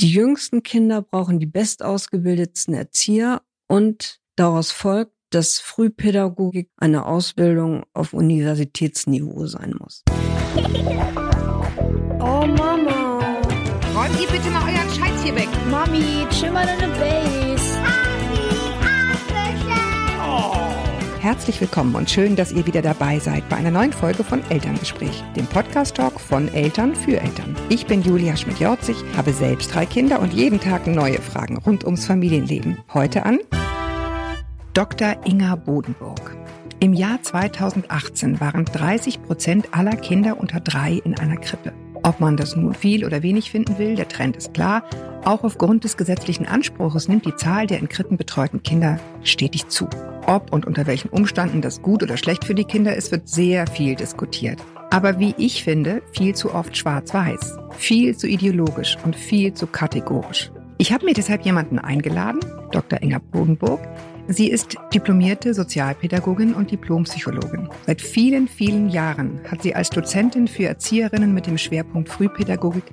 Die jüngsten Kinder brauchen die bestausgebildetsten Erzieher und daraus folgt, dass Frühpädagogik eine Ausbildung auf Universitätsniveau sein muss. Oh Mama. Räumt ihr bitte mal euren Scheiß hier weg. Mami, chill mal deine Base. Herzlich willkommen und schön, dass ihr wieder dabei seid bei einer neuen Folge von Elterngespräch, dem Podcast-Talk von Eltern für Eltern. Ich bin Julia Schmidt-Jorzig, habe selbst drei Kinder und jeden Tag neue Fragen rund ums Familienleben. Heute an Dr. Inga Bodenburg. Im Jahr 2018 waren 30 Prozent aller Kinder unter drei in einer Krippe. Ob man das nun viel oder wenig finden will, der Trend ist klar. Auch aufgrund des gesetzlichen Anspruchs nimmt die Zahl der in Krippen betreuten Kinder stetig zu. Ob und unter welchen Umständen das gut oder schlecht für die Kinder ist, wird sehr viel diskutiert. Aber wie ich finde, viel zu oft schwarz-weiß, viel zu ideologisch und viel zu kategorisch. Ich habe mir deshalb jemanden eingeladen, Dr. Inga Bodenburg, Sie ist diplomierte Sozialpädagogin und Diplompsychologin. Seit vielen, vielen Jahren hat sie als Dozentin für Erzieherinnen mit dem Schwerpunkt Frühpädagogik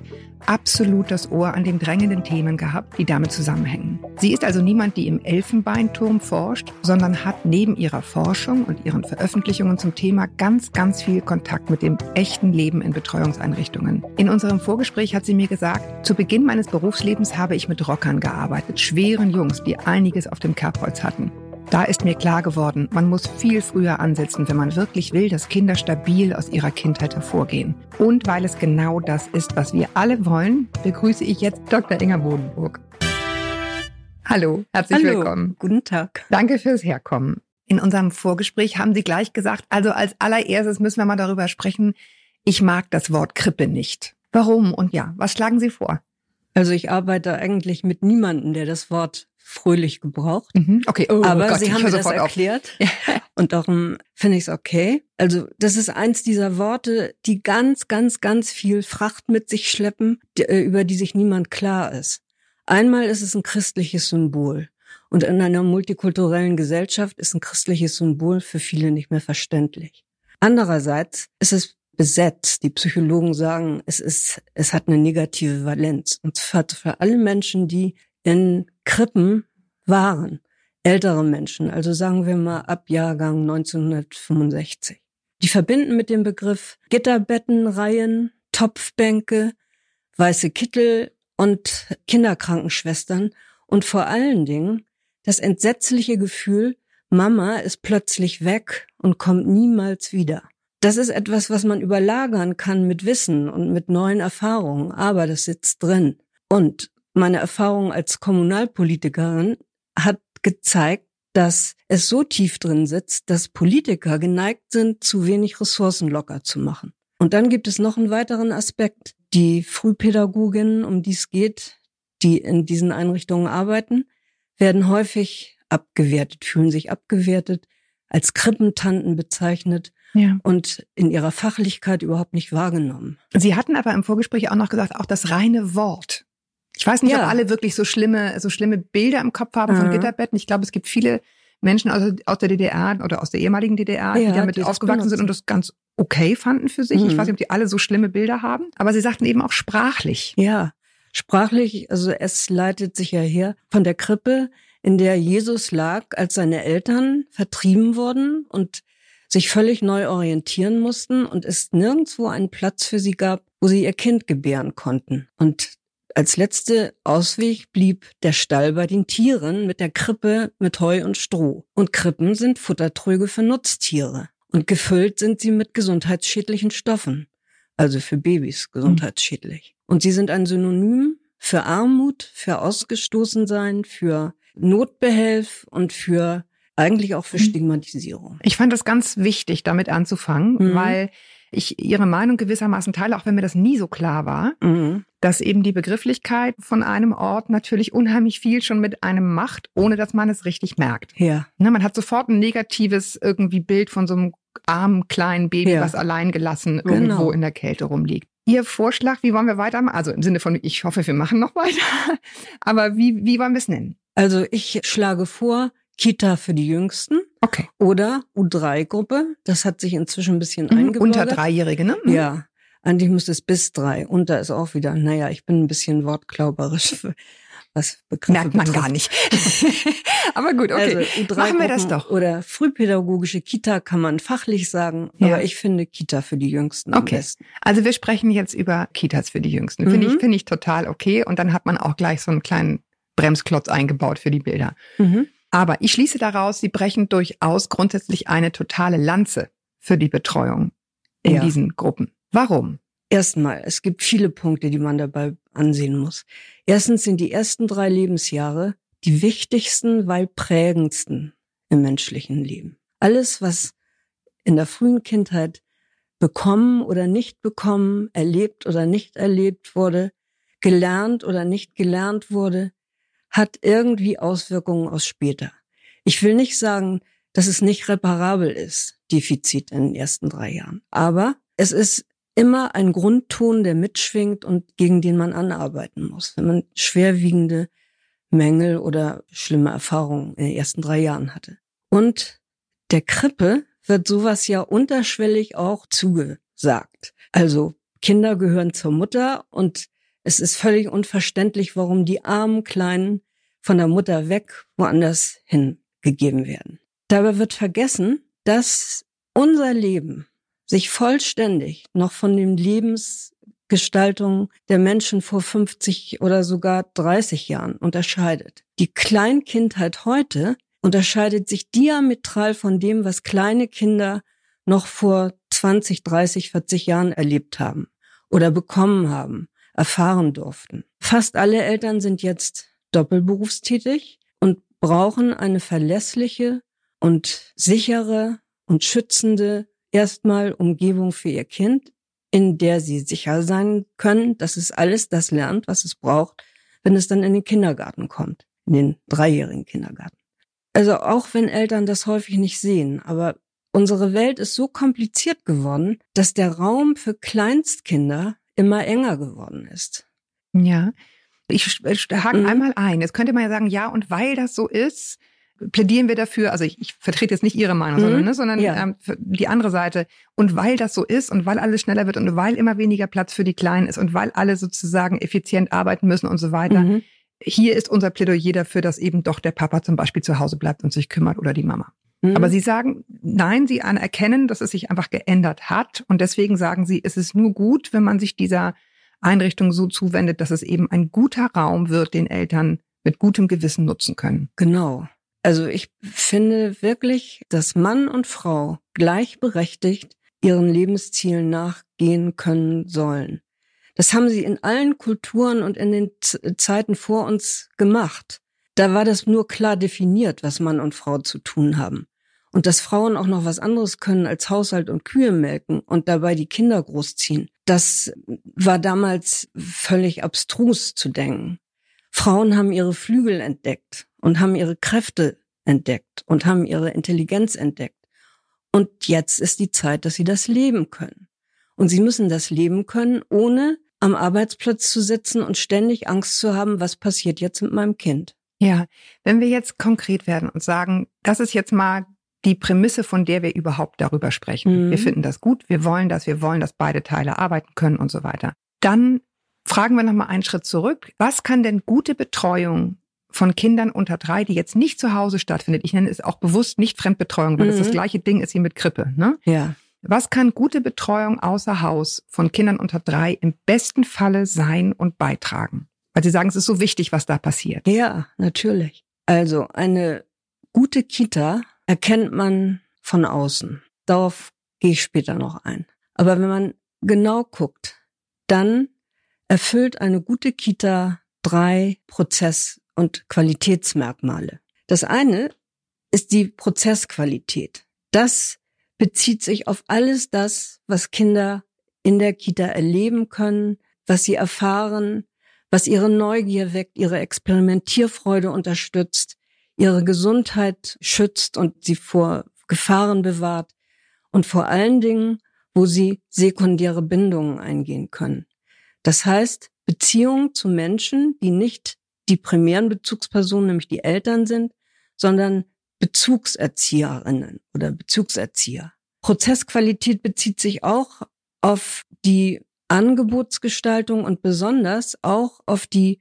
absolut das Ohr an den drängenden Themen gehabt, die damit zusammenhängen. Sie ist also niemand, die im Elfenbeinturm forscht, sondern hat neben ihrer Forschung und ihren Veröffentlichungen zum Thema ganz, ganz viel Kontakt mit dem echten Leben in Betreuungseinrichtungen. In unserem Vorgespräch hat sie mir gesagt, zu Beginn meines Berufslebens habe ich mit Rockern gearbeitet, schweren Jungs, die einiges auf dem Kerbholz hatten. Da ist mir klar geworden, man muss viel früher ansetzen, wenn man wirklich will, dass Kinder stabil aus ihrer Kindheit hervorgehen. Und weil es genau das ist, was wir alle wollen, begrüße ich jetzt Dr. Inga Bodenburg. Hallo, herzlich Hallo, willkommen. Guten Tag. Danke fürs Herkommen. In unserem Vorgespräch haben Sie gleich gesagt, also als allererstes müssen wir mal darüber sprechen, ich mag das Wort Krippe nicht. Warum und ja, was schlagen Sie vor? Also ich arbeite eigentlich mit niemandem, der das Wort fröhlich gebraucht. Mhm. Okay, oh, Aber Gott, Sie haben mir das auf. erklärt und darum finde ich es okay. Also das ist eins dieser Worte, die ganz, ganz, ganz viel Fracht mit sich schleppen, die, äh, über die sich niemand klar ist. Einmal ist es ein christliches Symbol. Und in einer multikulturellen Gesellschaft ist ein christliches Symbol für viele nicht mehr verständlich. Andererseits ist es besetzt. Die Psychologen sagen, es ist, es hat eine negative Valenz. Und zwar für alle Menschen, die in Krippen waren. Ältere Menschen, also sagen wir mal ab Jahrgang 1965. Die verbinden mit dem Begriff Gitterbettenreihen, Topfbänke, weiße Kittel und Kinderkrankenschwestern und vor allen Dingen das entsetzliche Gefühl, Mama ist plötzlich weg und kommt niemals wieder. Das ist etwas, was man überlagern kann mit Wissen und mit neuen Erfahrungen, aber das sitzt drin. Und meine Erfahrung als Kommunalpolitikerin hat gezeigt, dass es so tief drin sitzt, dass Politiker geneigt sind, zu wenig Ressourcen locker zu machen. Und dann gibt es noch einen weiteren Aspekt. Die Frühpädagoginnen, um die es geht, die in diesen Einrichtungen arbeiten, werden häufig abgewertet, fühlen sich abgewertet, als Krippentanten bezeichnet Ja. und in ihrer Fachlichkeit überhaupt nicht wahrgenommen. Sie hatten aber im Vorgespräch auch noch gesagt, auch das reine Wort. Ich weiß nicht, Ja. ob alle wirklich so schlimme, so schlimme Bilder im Kopf haben von Mhm. Gitterbetten. Ich glaube, es gibt viele Menschen aus, aus der DDR oder aus der ehemaligen DDR, Ja, die damit die aufgewachsen sind und das ganz okay fanden für sich. Ich Mhm. weiß nicht, ob die alle so schlimme Bilder haben. Aber sie sagten eben auch sprachlich. Ja, sprachlich, also es leitet sich ja her von der Krippe, in der Jesus lag, als seine Eltern vertrieben wurden und sich völlig neu orientieren mussten und es nirgendwo einen Platz für sie gab, wo sie ihr Kind gebären konnten. Und als letzte Ausweg blieb der Stall bei den Tieren mit der Krippe mit Heu und Stroh. Und Krippen sind Futtertröge für Nutztiere. Und gefüllt sind sie mit gesundheitsschädlichen Stoffen. Also für Babys gesundheitsschädlich. Und sie sind ein Synonym für Armut, für Ausgestoßensein, für Notbehelf und für eigentlich auch für Mhm. Stigmatisierung. Ich fand das ganz wichtig, damit anzufangen, Mhm. weil ich Ihre Meinung gewissermaßen teile, auch wenn mir das nie so klar war. Mhm. dass eben die Begrifflichkeit von einem Ort natürlich unheimlich viel schon mit einem macht, ohne dass man es richtig merkt. Ja. Ne, man hat sofort ein negatives irgendwie Bild von so einem armen kleinen Baby, Ja. was allein gelassen Genau. irgendwo in der Kälte rumliegt. Ihr Vorschlag, wie wollen wir weitermachen? Also im Sinne von, ich hoffe, wir machen noch weiter. Aber wie, wie wollen wir es nennen? Also ich schlage vor, Kita für die Jüngsten Okay. oder U3-Gruppe. Das hat sich inzwischen ein bisschen Mhm. eingebürgert. Unter Dreijährige, ne? Mhm. Ja. Eigentlich müsste es bis drei. Und da ist auch wieder, naja, ich bin ein bisschen wortklauberisch, was Begriffe Merkt man betrifft. gar nicht. Aber gut, okay. Also U3 Machen wir das doch. Oder frühpädagogische Kita kann man fachlich sagen, Ja. aber ich finde Kita für die Jüngsten am Okay. besten. Also wir sprechen jetzt über Kitas für die Jüngsten. Finde Mhm. ich, finde ich total okay. Und dann hat man auch gleich so einen kleinen Bremsklotz eingebaut für die Bilder. Mhm. Aber ich schließe daraus, Sie brechen durchaus grundsätzlich eine totale Lanze für die Betreuung in Ja. diesen Gruppen. Warum? Erstmal, es gibt viele Punkte, die man dabei ansehen muss. Erstens sind die ersten drei Lebensjahre die wichtigsten, weil prägendsten im menschlichen Leben. Alles, was in der frühen Kindheit bekommen oder nicht bekommen, erlebt oder nicht erlebt wurde, gelernt oder nicht gelernt wurde, hat irgendwie Auswirkungen aus später. Ich will nicht sagen, dass es nicht reparabel ist, Defizit in den ersten drei Jahren. Aber es ist immer ein Grundton, der mitschwingt und gegen den man anarbeiten muss, wenn man schwerwiegende Mängel oder schlimme Erfahrungen in den ersten drei Jahren hatte. Und der Krippe wird sowas ja unterschwellig auch zugesagt. Also Kinder gehören zur Mutter und es ist völlig unverständlich, warum die armen Kleinen von der Mutter weg woanders hingegeben werden. Dabei wird vergessen, dass unser Leben sich vollständig noch von den Lebensgestaltungen der Menschen vor 50 oder sogar 30 Jahren unterscheidet. Die Kleinkindheit heute unterscheidet sich diametral von dem, was kleine Kinder noch vor 20, 30, 40 Jahren erlebt haben oder bekommen haben, erfahren durften. Fast alle Eltern sind jetzt doppelberufstätig und brauchen eine verlässliche und sichere und schützende erstmal Umgebung für ihr Kind, in der sie sicher sein können, dass es alles das lernt, was es braucht, wenn es dann in den Kindergarten kommt, in den dreijährigen Kindergarten. Also auch wenn Eltern das häufig nicht sehen, aber unsere Welt ist so kompliziert geworden, dass der Raum für Kleinstkinder immer enger geworden ist. Ja. Ich hake Mhm. einmal ein. Jetzt könnte man ja sagen, ja, und weil das so ist, plädieren wir dafür, also ich, ich vertrete jetzt nicht Ihre Meinung, Mhm. sondern, ne, sondern Ja. ähm, die andere Seite. Und weil das so ist und weil alles schneller wird und weil immer weniger Platz für die Kleinen ist und weil alle sozusagen effizient arbeiten müssen und so weiter. Mhm. Hier ist unser Plädoyer dafür, dass eben doch der Papa zum Beispiel zu Hause bleibt und sich kümmert oder die Mama. Mhm. Aber Sie sagen, nein, Sie anerkennen, dass es sich einfach geändert hat. Und deswegen sagen Sie, es ist nur gut, wenn man sich dieser Einrichtung so zuwendet, dass es eben ein guter Raum wird, den Eltern mit gutem Gewissen nutzen können. Genau. Also ich finde wirklich, dass Mann und Frau gleichberechtigt ihren Lebenszielen nachgehen können sollen. Das haben sie in allen Kulturen und in den Zeiten vor uns gemacht. Da war das nur klar definiert, was Mann und Frau zu tun haben. Und dass Frauen auch noch was anderes können als Haushalt und Kühe melken und dabei die Kinder großziehen, das war damals völlig abstrus zu denken. Frauen haben ihre Flügel entdeckt und haben ihre Kräfte entdeckt und haben ihre Intelligenz entdeckt. Und jetzt ist die Zeit, dass sie das leben können. Und sie müssen das leben können, ohne am Arbeitsplatz zu sitzen und ständig Angst zu haben, was passiert jetzt mit meinem Kind. Ja, wenn wir jetzt konkret werden und sagen, das ist jetzt mal die Prämisse, von der wir überhaupt darüber sprechen. Mhm. Wir finden das gut, wir wollen das, wir wollen, dass beide Teile arbeiten können und so weiter. Dann fragen wir nochmal einen Schritt zurück. Was kann denn gute Betreuung von Kindern unter drei, die jetzt nicht zu Hause stattfindet, ich nenne es auch bewusst nicht Fremdbetreuung, weil Mhm. das gleiche Ding ist wie mit Krippe, ne? Ja. Was kann gute Betreuung außer Haus von Kindern unter drei im besten Falle sein und beitragen? Weil Sie sagen, es ist so wichtig, was da passiert. Ja, natürlich. Also eine gute Kita erkennt man von außen. Darauf gehe ich später noch ein. Aber wenn man genau guckt, dann erfüllt eine gute Kita drei Prozess- und Qualitätsmerkmale. Das eine ist die Prozessqualität. Das bezieht sich auf alles das, was Kinder in der Kita erleben können, was sie erfahren, was ihre Neugier weckt, ihre Experimentierfreude unterstützt, ihre Gesundheit schützt und sie vor Gefahren bewahrt und vor allen Dingen, wo sie sekundäre Bindungen eingehen können. Das heißt, Beziehungen zu Menschen, die nicht die primären Bezugspersonen, nämlich die Eltern sind, sondern Bezugserzieherinnen oder Bezugserzieher. Prozessqualität bezieht sich auch auf die Angebotsgestaltung und besonders auch auf die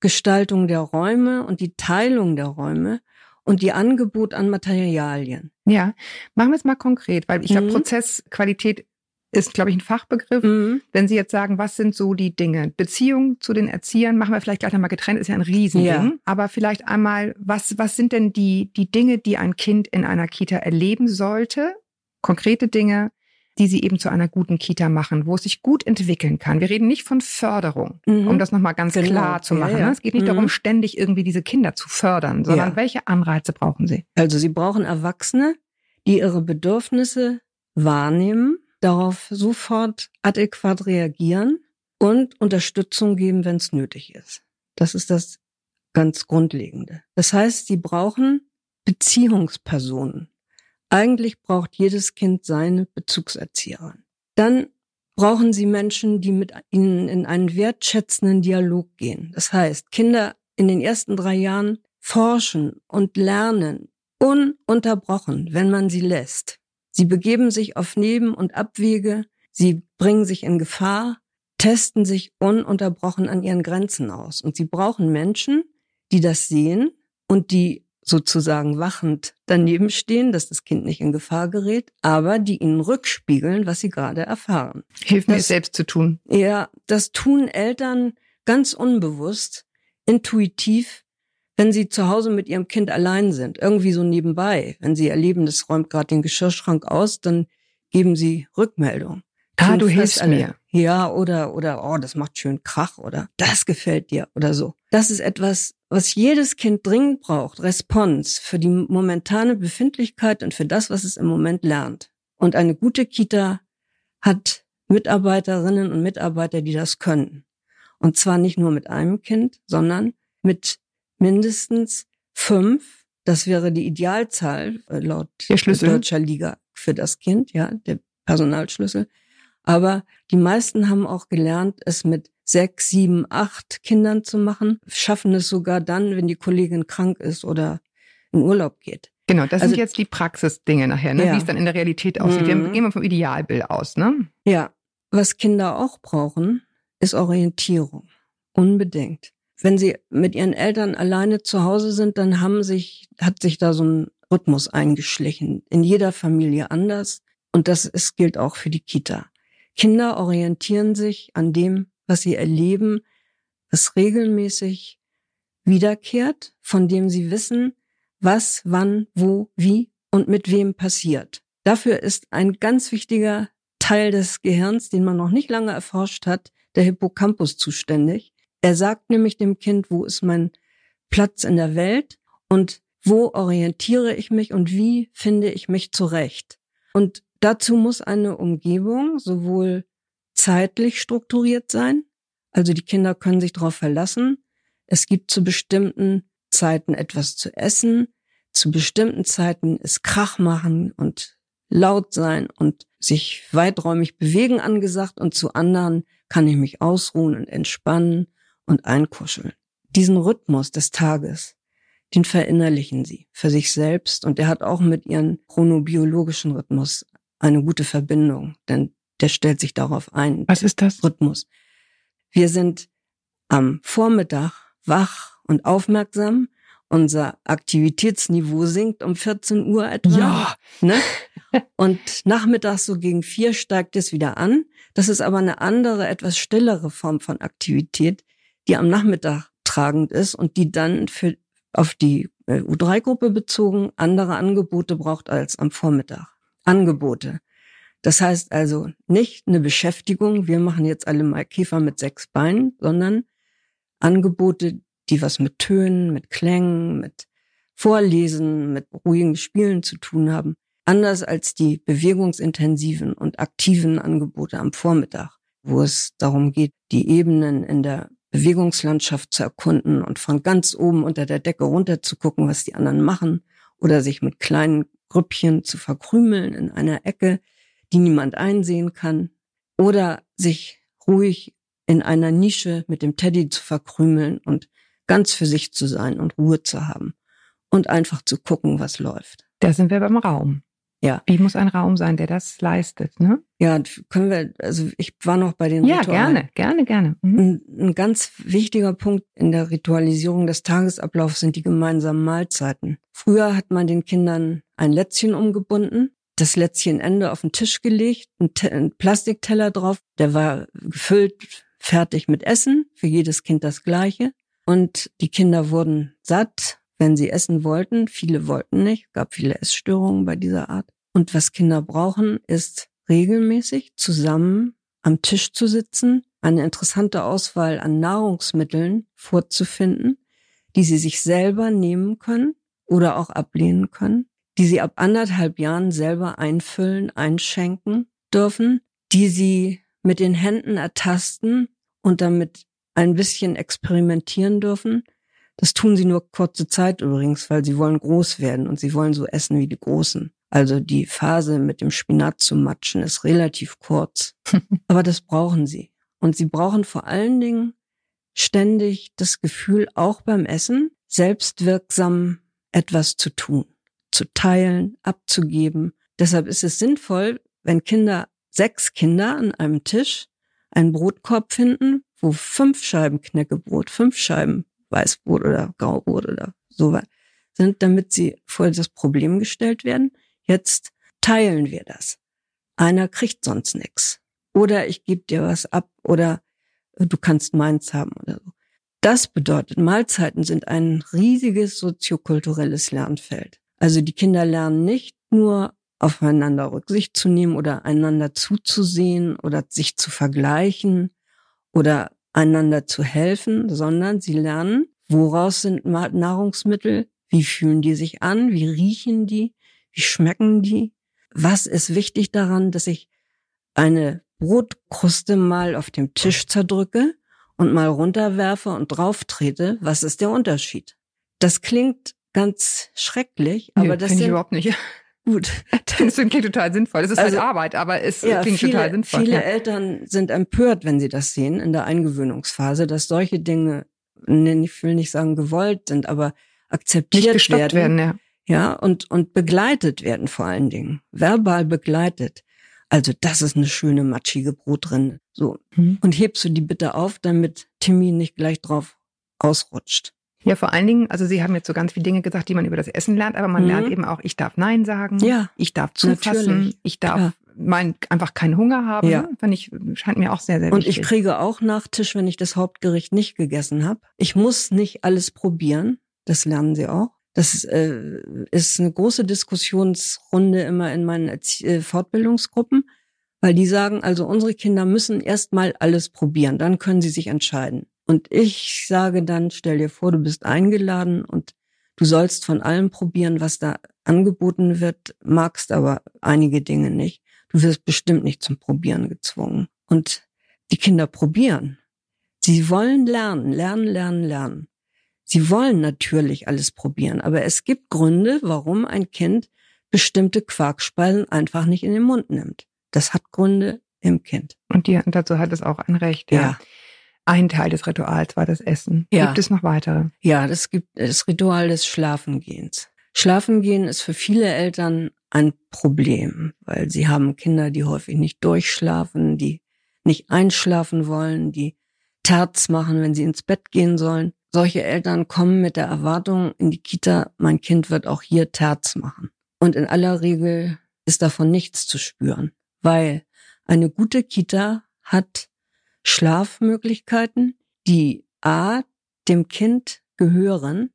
Gestaltung der Räume und die Teilung der Räume und die Angebot an Materialien. Ja, machen wir es mal konkret, weil ich glaube, Mhm. Prozessqualität ist, glaube ich, ein Fachbegriff. Mhm. Wenn Sie jetzt sagen, was sind so die Dinge? Beziehung zu den Erziehern, machen wir vielleicht gleich nochmal getrennt, ist ja ein Riesending. Ja. Aber vielleicht einmal, was, was sind denn die, die Dinge, die ein Kind in einer Kita erleben sollte? Konkrete Dinge, die sie eben zu einer guten Kita machen, wo es sich gut entwickeln kann. Wir reden nicht von Förderung, Mhm. um das nochmal ganz Genau. klar zu Ja, machen. ja. ne? Es geht nicht Mhm. darum, ständig irgendwie diese Kinder zu fördern, sondern Ja. welche Anreize brauchen sie? Also sie brauchen Erwachsene, die ihre Bedürfnisse wahrnehmen, darauf sofort adäquat reagieren und Unterstützung geben, wenn es nötig ist. Das ist das ganz Grundlegende. Das heißt, sie brauchen Beziehungspersonen. Eigentlich braucht jedes Kind seine Bezugserzieherin. Dann brauchen sie Menschen, die mit ihnen in einen wertschätzenden Dialog gehen. Das heißt, Kinder in den ersten drei Jahren forschen und lernen ununterbrochen, wenn man sie lässt. Sie begeben sich auf Neben- und Abwege, sie bringen sich in Gefahr, testen sich ununterbrochen an ihren Grenzen aus. Und sie brauchen Menschen, die das sehen und die sozusagen wachend daneben stehen, dass das Kind nicht in Gefahr gerät, aber die ihnen rückspiegeln, was sie gerade erfahren. Hilf mir, Das- es selbst zu tun. Ja, das tun Eltern ganz unbewusst, intuitiv, wenn sie zu Hause mit ihrem Kind allein sind, irgendwie so nebenbei. Wenn sie erleben, das räumt gerade den Geschirrschrank aus, dann geben sie Rückmeldung. Ah, du hilfst mir. Ja, oder, oder, oh, das macht schön Krach oder das gefällt dir oder so. Das ist etwas, was jedes Kind dringend braucht. Response für die momentane Befindlichkeit und für das, was es im Moment lernt. Und eine gute Kita hat Mitarbeiterinnen und Mitarbeiter, die das können. Und zwar nicht nur mit einem Kind, sondern mit mindestens fünf. Das wäre die Idealzahl äh, laut Der Schlüssel. deutscher Liga für das Kind, ja, der Personalschlüssel. Aber die meisten haben auch gelernt, es mit sechs, sieben, acht Kindern zu machen, schaffen es sogar dann, wenn die Kollegin krank ist oder in Urlaub geht. Genau, das Also- sind jetzt die Praxisdinge nachher, ne? Ja. wie es dann in der Realität aussieht. Wir Mhm. gehen wir vom Idealbild aus, ne? Ja, was Kinder auch brauchen, ist Orientierung. Unbedingt. Wenn sie mit ihren Eltern alleine zu Hause sind, dann haben sich, hat sich da so ein Rhythmus eingeschlichen. In jeder Familie anders. Und das ist, gilt auch für die Kita. Kinder orientieren sich an dem, was sie erleben, was regelmäßig wiederkehrt, von dem sie wissen, was, wann, wo, wie und mit wem passiert. Dafür ist ein ganz wichtiger Teil des Gehirns, den man noch nicht lange erforscht hat, der Hippocampus zuständig. Er sagt nämlich dem Kind, wo ist mein Platz in der Welt und wo orientiere ich mich und wie finde ich mich zurecht. Und dazu muss eine Umgebung sowohl zeitlich strukturiert sein, also die Kinder können sich darauf verlassen, es gibt zu bestimmten Zeiten etwas zu essen, zu bestimmten Zeiten ist Krach machen und laut sein und sich weiträumig bewegen angesagt. Und zu anderen kann ich mich ausruhen und entspannen und einkuscheln. Diesen Rhythmus des Tages, den verinnerlichen sie für sich selbst. Und der hat auch mit ihrem chronobiologischen Rhythmus eine gute Verbindung, denn der stellt sich darauf ein. Was ist das? Rhythmus. Wir sind am Vormittag wach und aufmerksam. Unser Aktivitätsniveau sinkt um 14 Uhr etwa. Ja. Ne? Und nachmittags so gegen vier steigt es wieder an. Das ist aber eine andere, etwas stillere Form von Aktivität, die am Nachmittag tragend ist und die dann für, auf die äh, U3-Gruppe bezogen andere Angebote braucht als am Vormittag. Angebote. Das heißt also nicht eine Beschäftigung, wir machen jetzt alle mal Käfer mit sechs Beinen, sondern Angebote, die was mit Tönen, mit Klängen, mit Vorlesen, mit ruhigen Spielen zu tun haben. Anders als die bewegungsintensiven und aktiven Angebote am Vormittag, wo es darum geht, die Ebenen in der Bewegungslandschaft zu erkunden und von ganz oben unter der Decke runter zu gucken, was die anderen machen oder sich mit kleinen Grüppchen zu verkrümeln in einer Ecke, die niemand einsehen kann oder sich ruhig in einer Nische mit dem Teddy zu verkrümeln und ganz für sich zu sein und Ruhe zu haben und einfach zu gucken, was läuft. Da sind wir beim Raum. Ja. Wie muss ein Raum sein, der das leistet, ne? Ja, können wir, also ich war noch bei den Ja, Ritualen. gerne, gerne, gerne. Mhm. Ein, ein ganz wichtiger Punkt in der Ritualisierung des Tagesablaufs sind die gemeinsamen Mahlzeiten. Früher hat man den Kindern ein Lätzchen umgebunden, das Lätzchenende auf den Tisch gelegt, ein, Te- ein Plastikteller drauf, der war gefüllt, fertig mit Essen, für jedes Kind das gleiche. Und die Kinder wurden satt, wenn sie essen wollten. Viele wollten nicht, gab viele Essstörungen bei dieser Art. Und was Kinder brauchen, ist regelmäßig zusammen am Tisch zu sitzen, eine interessante Auswahl an Nahrungsmitteln vorzufinden, die sie sich selber nehmen können oder auch ablehnen können, die sie ab anderthalb Jahren selber einfüllen, einschenken dürfen, die sie mit den Händen ertasten und damit ein bisschen experimentieren dürfen. Das tun sie nur kurze Zeit übrigens, weil sie wollen groß werden und sie wollen so essen wie die Großen. Also die Phase mit dem Spinat zu matschen ist relativ kurz. Aber das brauchen sie. Und sie brauchen vor allen Dingen ständig das Gefühl, auch beim Essen, selbstwirksam etwas zu tun, zu teilen, abzugeben. Deshalb ist es sinnvoll, wenn Kinder, sechs Kinder an einem Tisch einen Brotkorb finden, wo fünf Scheiben Knäckebrot, fünf Scheiben Weißbrot oder Graubrot oder so sind, damit sie vor das Problem gestellt werden. Jetzt teilen wir das. Einer kriegt sonst nichts. Oder ich gebe dir was ab oder äh, du kannst meins haben oder so. Das bedeutet, Mahlzeiten sind ein riesiges soziokulturelles Lernfeld. Also die Kinder lernen nicht nur aufeinander Rücksicht zu nehmen oder einander zuzusehen oder sich zu vergleichen oder einander zu helfen, sondern sie lernen, woraus sind Nahrungsmittel, wie fühlen die sich an, wie riechen die, wie schmecken die, was ist wichtig daran, dass ich eine Brotkruste mal auf dem Tisch zerdrücke und mal runterwerfe und drauf trete, was ist der Unterschied? Das klingt ganz schrecklich, aber Nö, das sind überhaupt nicht. Gut. Das klingt total sinnvoll. Es ist Also, halt Arbeit, aber es Ja, klingt viele, total sinnvoll. viele ja. Eltern sind empört, wenn sie das sehen in der Eingewöhnungsphase, dass solche Dinge, ich will nicht sagen gewollt sind, aber akzeptiert gestoppt werden, ja. ja, und, und begleitet werden vor allen Dingen, verbal begleitet. Also das ist eine schöne matschige Brotrinde. So. Mhm. Und hebst du die bitte auf, damit Timmy nicht gleich drauf ausrutscht. Ja, vor allen Dingen, also Sie haben jetzt so ganz viele Dinge gesagt, die man über das Essen lernt, aber man Mhm. lernt eben auch, ich darf Nein sagen, Ja, ich darf zufassen, natürlich, ich darf klar. mal einfach keinen Hunger haben. Ja. Fand ich, scheint mir auch sehr, sehr Und wichtig. ich kriege auch Nachtisch, wenn ich das Hauptgericht nicht gegessen habe. Ich muss nicht alles probieren. Das lernen sie auch. Das äh, ist eine große Diskussionsrunde immer in meinen Erzie äh, Fortbildungsgruppen, weil die sagen, also unsere Kinder müssen erst mal alles probieren, dann können sie sich entscheiden. Und ich sage dann, stell dir vor, du bist eingeladen und du sollst von allem probieren, was da angeboten wird, magst aber einige Dinge nicht. Du wirst bestimmt nicht zum Probieren gezwungen. Und die Kinder probieren. Sie wollen lernen, lernen, lernen, lernen. Sie wollen natürlich alles probieren, aber es gibt Gründe, warum ein Kind bestimmte Quarkspeisen einfach nicht in den Mund nimmt. Das hat Gründe im Kind. Und die, dazu hat es auch ein Recht, ja. Ja. Ein Teil des Rituals war das Essen. Ja. Gibt es noch weitere? Ja, das gibt das Ritual des Schlafengehens. Schlafengehen ist für viele Eltern ein Problem, weil sie haben Kinder, die häufig nicht durchschlafen, die nicht einschlafen wollen, die Terz machen, wenn sie ins Bett gehen sollen. Solche Eltern kommen mit der Erwartung in die Kita, mein Kind wird auch hier Terz machen. Und in aller Regel ist davon nichts zu spüren, weil eine gute Kita hat Schlafmöglichkeiten, die A, dem Kind gehören.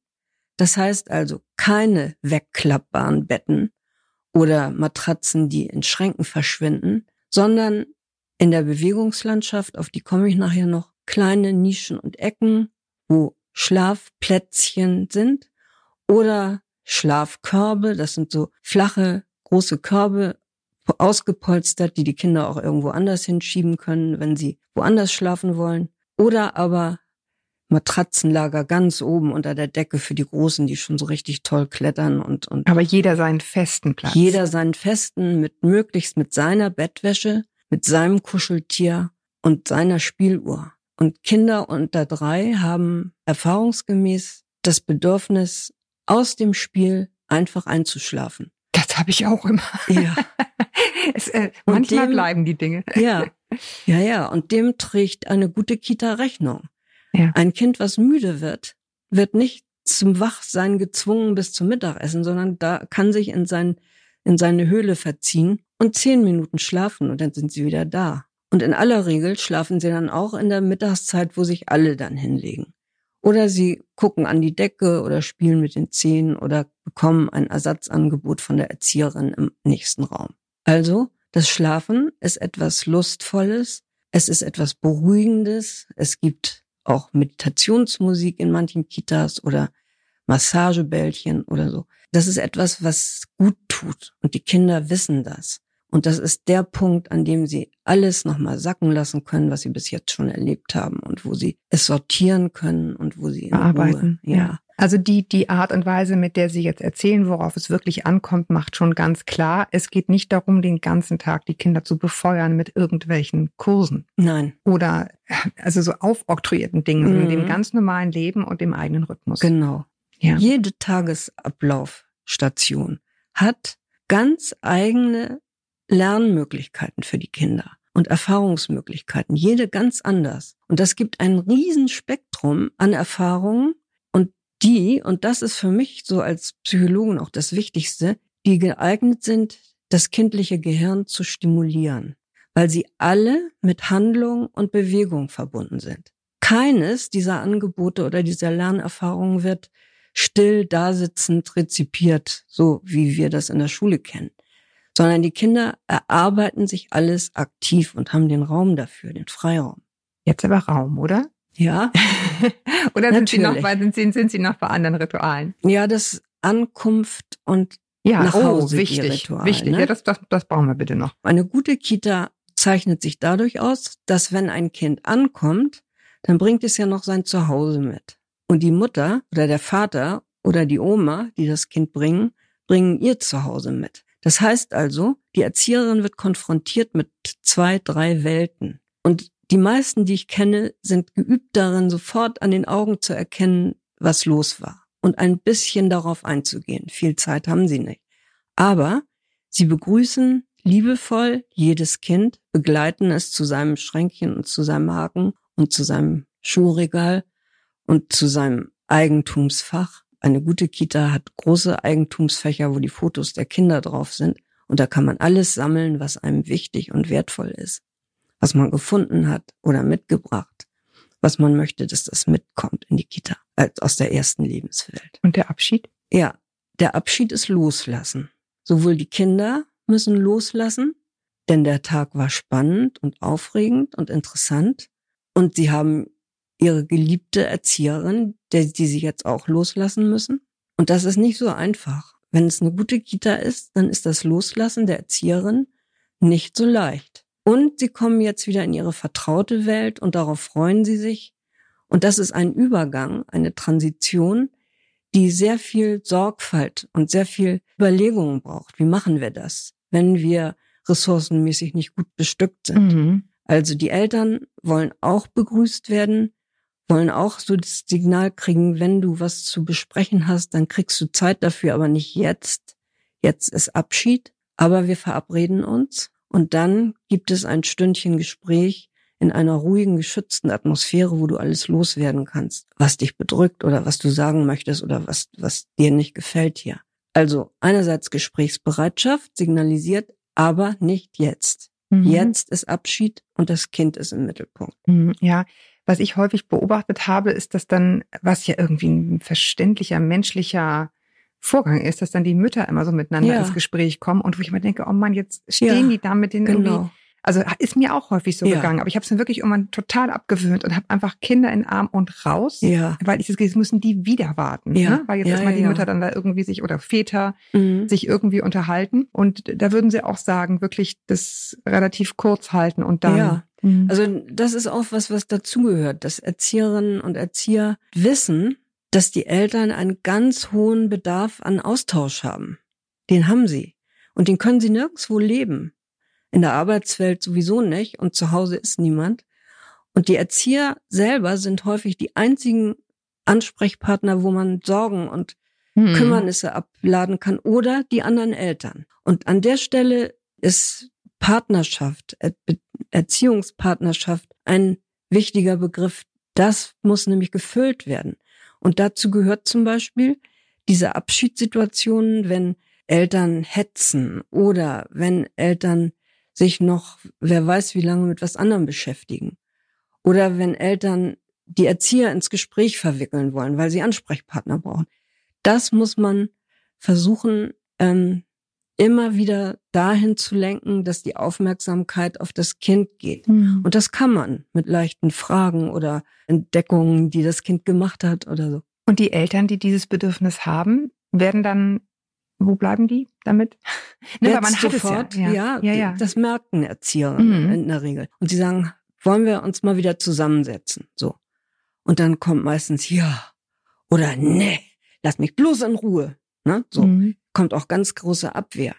Das heißt also keine wegklappbaren Betten oder Matratzen, die in Schränken verschwinden, sondern in der Bewegungslandschaft, auf die komme ich nachher noch, kleine Nischen und Ecken, wo Schlafplätzchen sind oder Schlafkörbe, das sind so flache, große Körbe, ausgepolstert, die die Kinder auch irgendwo anders hinschieben können, wenn sie woanders schlafen wollen. Oder aber Matratzenlager ganz oben unter der Decke für die Großen, die schon so richtig toll klettern und, und Aber jeder seinen festen Platz. jeder seinen festen, mit möglichst mit seiner Bettwäsche, mit seinem Kuscheltier und seiner Spieluhr. Und Kinder unter drei haben erfahrungsgemäß das Bedürfnis, aus dem Spiel einfach einzuschlafen. Das Das habe ich auch immer. Ja. es, äh, manchmal dem- bleiben die Dinge. Ja, ja, ja. Und dem trägt eine gute Kita Rechnung. Ja. Ein Kind, was müde wird, wird nicht zum Wachsein gezwungen bis zum Mittagessen, sondern da kann sich in sein, in seine Höhle verziehen und zehn Minuten schlafen und dann sind sie wieder da. Und in aller Regel schlafen sie dann auch in der Mittagszeit, wo sich alle dann hinlegen. Oder sie gucken an die Decke oder spielen mit den Zähnen oder bekommen ein Ersatzangebot von der Erzieherin im nächsten Raum. Also, das Schlafen ist etwas Lustvolles, es ist etwas Beruhigendes, es gibt auch Meditationsmusik in manchen Kitas oder Massagebällchen oder so. Das ist etwas, was gut tut und die Kinder wissen das. Und das ist der Punkt, an dem sie alles nochmal sacken lassen können, was sie bis jetzt schon erlebt haben und wo sie es sortieren können und wo sie in bearbeiten. Ruhe, ja. Also die, die Art und Weise, mit der Sie jetzt erzählen, worauf es wirklich ankommt, macht schon ganz klar, es geht nicht darum, den ganzen Tag die Kinder zu befeuern mit irgendwelchen Kursen Nein, oder also so aufoktroyierten Dingen, sondern Mhm. dem ganz normalen Leben und dem eigenen Rhythmus. genau. Ja. Jede Tagesablaufstation hat ganz eigene Lernmöglichkeiten für die Kinder und Erfahrungsmöglichkeiten, jede ganz anders. Und das gibt ein Riesenspektrum an Erfahrungen die, und das ist für mich so als Psychologen auch das Wichtigste, die geeignet sind, das kindliche Gehirn zu stimulieren, weil sie alle mit Handlung und Bewegung verbunden sind. Keines dieser Angebote oder dieser Lernerfahrungen wird still dasitzend rezipiert, so wie wir das in der Schule kennen, sondern die Kinder erarbeiten sich alles aktiv und haben den Raum dafür, den Freiraum. Jetzt aber Raum, oder? Ja, oder sind Sie, noch Natürlich. bei, sind, Sie, sind Sie noch bei anderen Ritualen? ja, das Ankunft und Ja, Nach oh, Hause wichtig, Ihr Ritual, wichtig. ne? Ja, das, das, das brauchen wir bitte noch. Eine gute Kita zeichnet sich dadurch aus, dass wenn ein Kind ankommt, dann bringt es ja noch sein Zuhause mit. Und die Mutter oder der Vater oder die Oma, die das Kind bringen, bringen ihr Zuhause mit. Das heißt also, die Erzieherin wird konfrontiert mit zwei, drei Welten. Und die meisten, die ich kenne, sind geübt darin, sofort an den Augen zu erkennen, was los war und ein bisschen darauf einzugehen. Viel Zeit haben sie nicht. Aber sie begrüßen liebevoll jedes Kind, begleiten es zu seinem Schränkchen und zu seinem Haken und zu seinem Schuhregal und zu seinem Eigentumsfach. Eine gute Kita hat große Eigentumsfächer, wo die Fotos der Kinder drauf sind. Und da kann man alles sammeln, was einem wichtig und wertvoll ist. Was man gefunden hat oder mitgebracht. Was man möchte, dass das mitkommt in die Kita, als aus der ersten Lebenswelt. Und der Abschied? Ja, der Abschied ist loslassen. Sowohl die Kinder müssen loslassen, denn der Tag war spannend und aufregend und interessant. Und sie haben ihre geliebte Erzieherin, der die sie jetzt auch loslassen müssen. Und das ist nicht so einfach. Wenn es eine gute Kita ist, dann ist das Loslassen der Erzieherin nicht so leicht. Und sie kommen jetzt wieder in ihre vertraute Welt und darauf freuen sie sich. Und das ist ein Übergang, eine Transition, die sehr viel Sorgfalt und sehr viel Überlegungen braucht. Wie machen wir das, wenn wir ressourcenmäßig nicht gut bestückt sind? Mhm. Also die Eltern wollen auch begrüßt werden, wollen auch so das Signal kriegen, wenn du was zu besprechen hast, dann kriegst du Zeit dafür, aber nicht jetzt. Jetzt ist Abschied, aber wir verabreden uns und dann gibt es ein Stündchen Gespräch in einer ruhigen, geschützten Atmosphäre, wo du alles loswerden kannst, was dich bedrückt oder was du sagen möchtest oder was, was dir nicht gefällt hier. Also einerseits Gesprächsbereitschaft signalisiert, aber nicht jetzt. Mhm. Jetzt ist Abschied und das Kind ist im Mittelpunkt. Mhm, Ja, was ich häufig beobachtet habe, ist, dass dann, was ja irgendwie ein verständlicher, menschlicher Vorgang ist, dass dann die Mütter immer so miteinander Ja. ins Gespräch kommen und wo ich mir denke, oh Mann, jetzt stehen Ja, die da mit den irgendwie. Genau. Also ist mir auch häufig so Ja. gegangen, aber ich habe es mir wirklich irgendwann total abgewöhnt und habe einfach Kinder in Arm und raus, Ja. weil ich das Gefühl, jetzt müssen die wieder warten, Ja. ne? weil jetzt Ja, erstmal die. Mütter dann da irgendwie sich oder Väter Mhm. sich irgendwie unterhalten und da würden sie auch sagen, wirklich das relativ kurz halten und dann Ja. Mhm. Also das ist auch was, was dazugehört, dass Erzieherinnen und Erzieher wissen, dass die Eltern einen ganz hohen Bedarf an Austausch haben. Den haben sie. Und den können sie nirgendwo leben. In der Arbeitswelt sowieso nicht und zu Hause ist niemand. Und die Erzieher selber sind häufig die einzigen Ansprechpartner, wo man Sorgen und Mhm. Kümmernisse abladen kann oder die anderen Eltern. Und an der Stelle ist Partnerschaft, Er- Erziehungspartnerschaft ein wichtiger Begriff. Das muss nämlich gefüllt werden. Und dazu gehört zum Beispiel diese Abschiedssituationen, wenn Eltern hetzen oder wenn Eltern sich noch, wer weiß wie lange mit was anderem beschäftigen. Oder wenn Eltern die Erzieher ins Gespräch verwickeln wollen, weil sie Ansprechpartner brauchen. Das muss man versuchen, ähm, immer wieder dahin zu lenken, dass die Aufmerksamkeit auf das Kind geht. Mhm. Und das kann man mit leichten Fragen oder Entdeckungen, die das Kind gemacht hat oder so. Und die Eltern, die dieses Bedürfnis haben, werden dann, wo bleiben die damit? Ne, weil Jetzt man hat sofort, ja. Ja, ja, ja. das merken Erzieher Mhm. in der Regel. Und sie sagen, wollen wir uns mal wieder zusammensetzen? So. Und dann kommt meistens ja oder nee, lass mich bloß in Ruhe. Ne? So Mhm. Kommt auch ganz große Abwehr,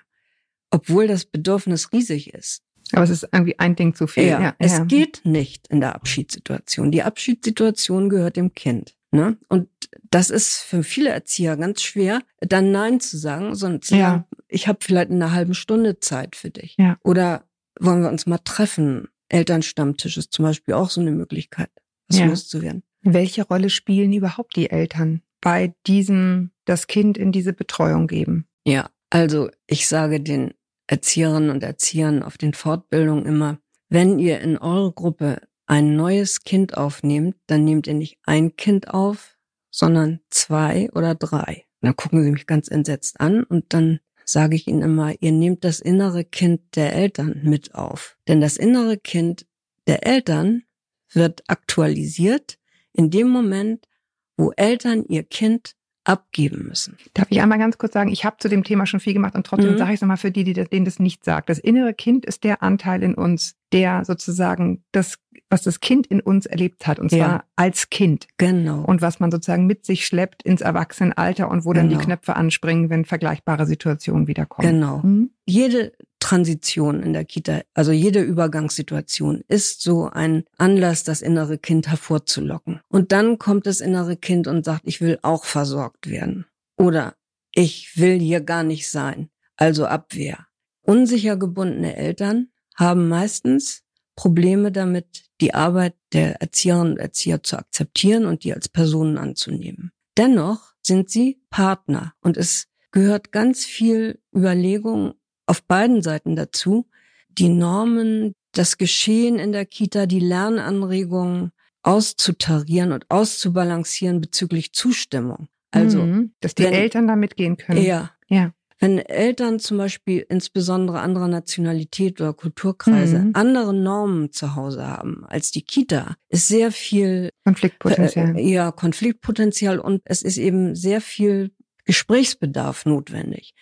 obwohl das Bedürfnis riesig ist. Aber es ist irgendwie ein Ding zu viel. Ja, Ja, es ja. geht nicht in der Abschiedssituation. Die Abschiedssituation gehört dem Kind. Ne? Und das ist für viele Erzieher ganz schwer, dann Nein zu sagen, sondern zu Ja. sagen, ich habe vielleicht in einer halben Stunde Zeit für dich. Ja. Oder wollen wir uns mal treffen? Elternstammtisch ist zum Beispiel auch so eine Möglichkeit, was Ja. loszuwerden. Welche Rolle spielen überhaupt die Eltern bei diesem, das Kind in diese Betreuung geben? Ja, also ich sage den Erzieherinnen und Erziehern auf den Fortbildungen immer, wenn ihr in eure Gruppe ein neues Kind aufnehmt, dann nehmt ihr nicht ein Kind auf, sondern zwei oder drei. Dann gucken sie mich ganz entsetzt an und dann sage ich ihnen immer, ihr nehmt das innere Kind der Eltern mit auf. Denn das innere Kind der Eltern wird aktualisiert in dem Moment, wo Eltern ihr Kind abgeben müssen. Darf ich einmal ganz kurz sagen, ich habe zu dem Thema schon viel gemacht und trotzdem Mhm. sage ich es nochmal für die, die das- denen das nicht sagt. Das innere Kind ist der Anteil in uns, der sozusagen das, was das Kind in uns erlebt hat, und zwar Ja. als Kind. Genau. Und was man sozusagen mit sich schleppt ins Erwachsenenalter und wo dann die Genau. Knöpfe anspringen, wenn vergleichbare Situationen wiederkommen. Genau. Mhm. Jede Transition in der Kita, also jede Übergangssituation ist so ein Anlass, das innere Kind hervorzulocken. Und dann kommt das innere Kind und sagt, ich will auch versorgt werden. Oder ich will hier gar nicht sein. Also Abwehr. Unsicher gebundene Eltern haben meistens Probleme damit, die Arbeit der Erzieherinnen und Erzieher zu akzeptieren und die als Personen anzunehmen. Dennoch sind sie Partner und es gehört ganz viel Überlegung auf beiden Seiten dazu, die Normen, das Geschehen in der Kita, die Lernanregungen auszutarieren und auszubalancieren bezüglich Zustimmung. Also Mhm. dass die wenn- Eltern da mitgehen können. eher, Ja. wenn Eltern zum Beispiel insbesondere anderer Nationalität oder Kulturkreise Mhm. andere Normen zu Hause haben als die Kita, ist sehr viel Konfliktpotenzial. äh, ja, Konfliktpotenzial und es ist eben sehr viel Gesprächsbedarf notwendig.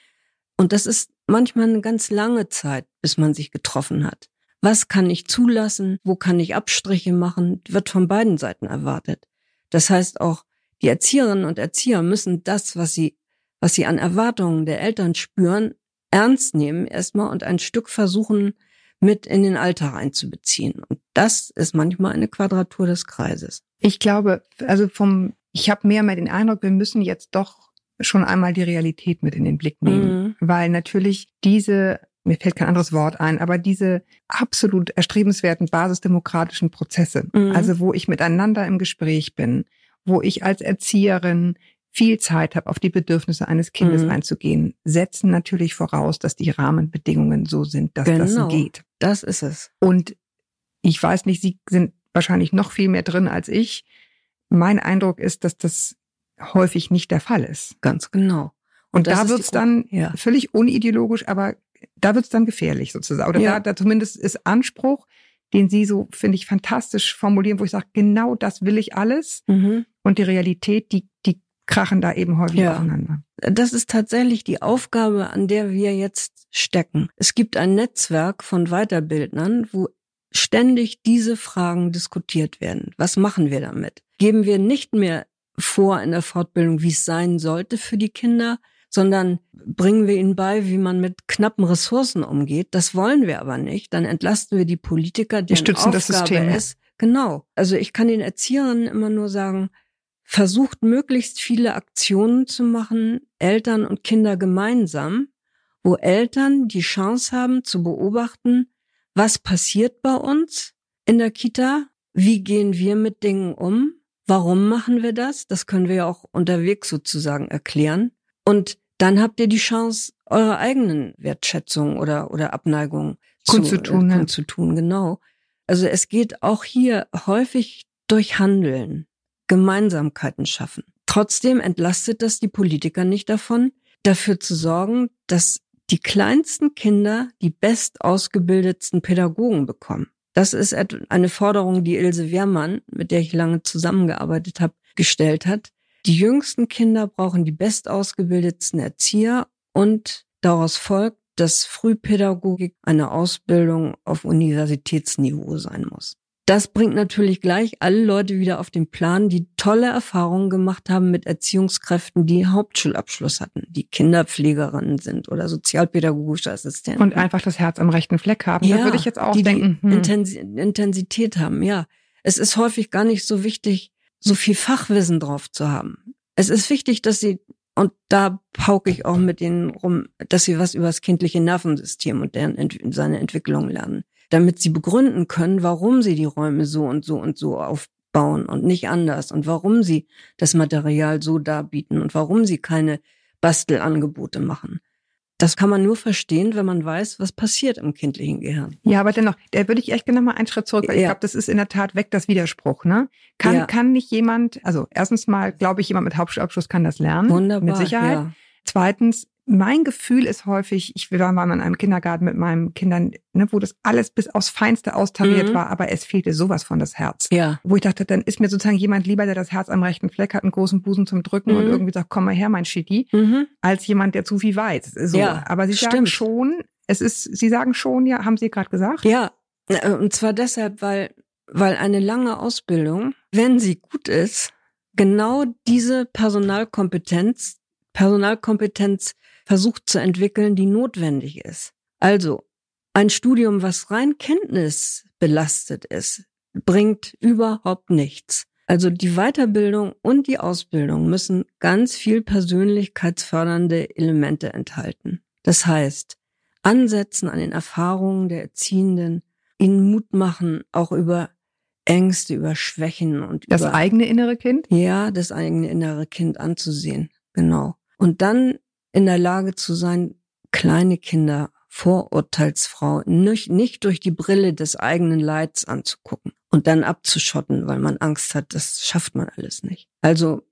Und das ist manchmal eine ganz lange Zeit, bis man sich getroffen hat. Was kann ich zulassen? Wo kann ich Abstriche machen? Wird von beiden Seiten erwartet. Das heißt auch, die Erzieherinnen und Erzieher müssen das, was sie, was sie an Erwartungen der Eltern spüren, ernst nehmen erstmal und ein Stück versuchen, mit in den Alltag einzubeziehen. Und das ist manchmal eine Quadratur des Kreises. Ich glaube, also vom, ich habe mehr mal den Eindruck, wir müssen jetzt doch schon einmal die Realität mit in den Blick nehmen. Mhm. Weil natürlich diese, mir fällt kein anderes Wort ein, aber diese absolut erstrebenswerten basisdemokratischen Prozesse, Mhm. also wo ich miteinander im Gespräch bin, wo ich als Erzieherin viel Zeit habe, auf die Bedürfnisse eines Kindes Mhm. einzugehen, setzen natürlich voraus, dass die Rahmenbedingungen so sind, dass Genau. das geht. Das ist es. Und ich weiß nicht, Sie sind wahrscheinlich noch viel mehr drin als ich. Mein Eindruck ist, dass das häufig nicht der Fall ist. Ganz genau. Und das da wird's dann ja. völlig unideologisch, aber da wird's dann gefährlich sozusagen. Oder Ja. da, da zumindest ist Anspruch, den Sie so, finde ich, fantastisch formulieren, wo ich sage, genau das will ich alles. Mhm. Und die Realität, die, die krachen da eben häufig Ja. aufeinander. Das ist tatsächlich die Aufgabe, an der wir jetzt stecken. Es gibt ein Netzwerk von Weiterbildnern, wo ständig diese Fragen diskutiert werden. Was machen wir damit? Geben wir nicht mehr vor in der Fortbildung, wie es sein sollte für die Kinder, sondern bringen wir ihnen bei, wie man mit knappen Ressourcen umgeht. Das wollen wir aber nicht. Dann entlasten wir die Politiker, deren stützen das Aufgabe System, ja. ist. Genau. Also ich kann den Erzieherinnen immer nur sagen, versucht möglichst viele Aktionen zu machen, Eltern und Kinder gemeinsam, wo Eltern die Chance haben zu beobachten, was passiert bei uns in der Kita, wie gehen wir mit Dingen um, warum machen wir das, das können wir ja auch unterwegs sozusagen erklären. Und dann habt ihr die Chance, eure eigenen Wertschätzung oder, oder Abneigung Kundzutun, zu, ja. äh, zu tun, genau. Also es geht auch hier häufig durch Handeln, Gemeinsamkeiten schaffen. Trotzdem entlastet das die Politiker nicht davon, dafür zu sorgen, dass die kleinsten Kinder die bestausgebildetsten Pädagogen bekommen. Das ist eine Forderung, die Ilse Wehrmann, mit der ich lange zusammengearbeitet habe, gestellt hat. Die jüngsten Kinder brauchen die bestausgebildetsten Erzieher und daraus folgt, dass Frühpädagogik eine Ausbildung auf Universitätsniveau sein muss. Das bringt natürlich gleich alle Leute wieder auf den Plan, die tolle Erfahrungen gemacht haben mit Erziehungskräften, die Hauptschulabschluss hatten, die Kinderpflegerinnen sind oder sozialpädagogische Assistenten. Und einfach das Herz am rechten Fleck haben. da würde ich jetzt auch die denken. Die hm. Intensi Intensität haben, ja. Es ist häufig gar nicht so wichtig, so viel Fachwissen drauf zu haben. Es ist wichtig, dass sie, und da pauke ich auch mit denen rum, dass sie was über das kindliche Nervensystem und deren seine Entwicklung lernen. Damit sie begründen können, warum sie die Räume so und so und so aufbauen und nicht anders und warum sie das Material so darbieten und warum sie keine Bastelangebote machen. Das kann man nur verstehen, wenn man weiß, was passiert im kindlichen Gehirn. Ja, aber dennoch, da würde ich echt gerne mal einen Schritt zurück, weil ich Ja. glaube, das ist in der Tat weg, das Widerspruch, ne? Kann, Ja. kann nicht jemand, also erstens mal, glaube ich, jemand mit Hauptschulabschluss kann das lernen. Wunderbar. Mit Sicherheit. Ja. Zweitens, mein Gefühl ist häufig, ich war mal in einem Kindergarten mit meinen Kindern, ne, wo das alles bis aufs Feinste austariert Mhm. war, aber es fehlte sowas von das Herz. ja. Wo ich dachte, dann ist mir sozusagen jemand lieber, der das Herz am rechten Fleck hat, einen großen Busen zum Drücken und Mhm. irgendwie sagt, komm mal her, mein Shitty, Mhm. als jemand, der zu viel weiß. So. Ja, aber Sie sagen stimmt. schon, es ist, Sie sagen schon, ja, haben Sie gerade gesagt? Ja, äh, und zwar deshalb, weil, weil eine lange Ausbildung, wenn sie gut ist, genau diese Personalkompetenz, Personalkompetenz versucht zu entwickeln, die notwendig ist. Also, ein Studium, was rein Kenntnis belastet ist, bringt überhaupt nichts. Also die Weiterbildung und die Ausbildung müssen ganz viel persönlichkeitsfördernde Elemente enthalten. Das heißt, ansetzen an den Erfahrungen der Erziehenden, ihnen Mut machen, auch über Ängste, über Schwächen und Das über eigene innere Kind? ja, das eigene innere Kind anzusehen. Genau. Und dann in der Lage zu sein, kleine Kinder vorurteilsfrau nicht, nicht durch die Brille des eigenen Leids anzugucken und dann abzuschotten, weil man Angst hat, das schafft man alles nicht. Also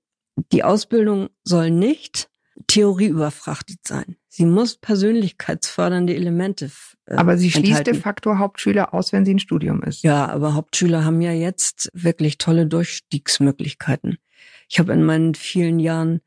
die Ausbildung soll nicht theorieüberfrachtet sein. Sie muss persönlichkeitsfördernde Elemente äh, Aber sie schließt enthalten. de facto Hauptschüler aus, wenn sie ein Studium ist. Ja, aber Hauptschüler haben ja jetzt wirklich tolle Durchstiegsmöglichkeiten. Ich habe in meinen vielen Jahren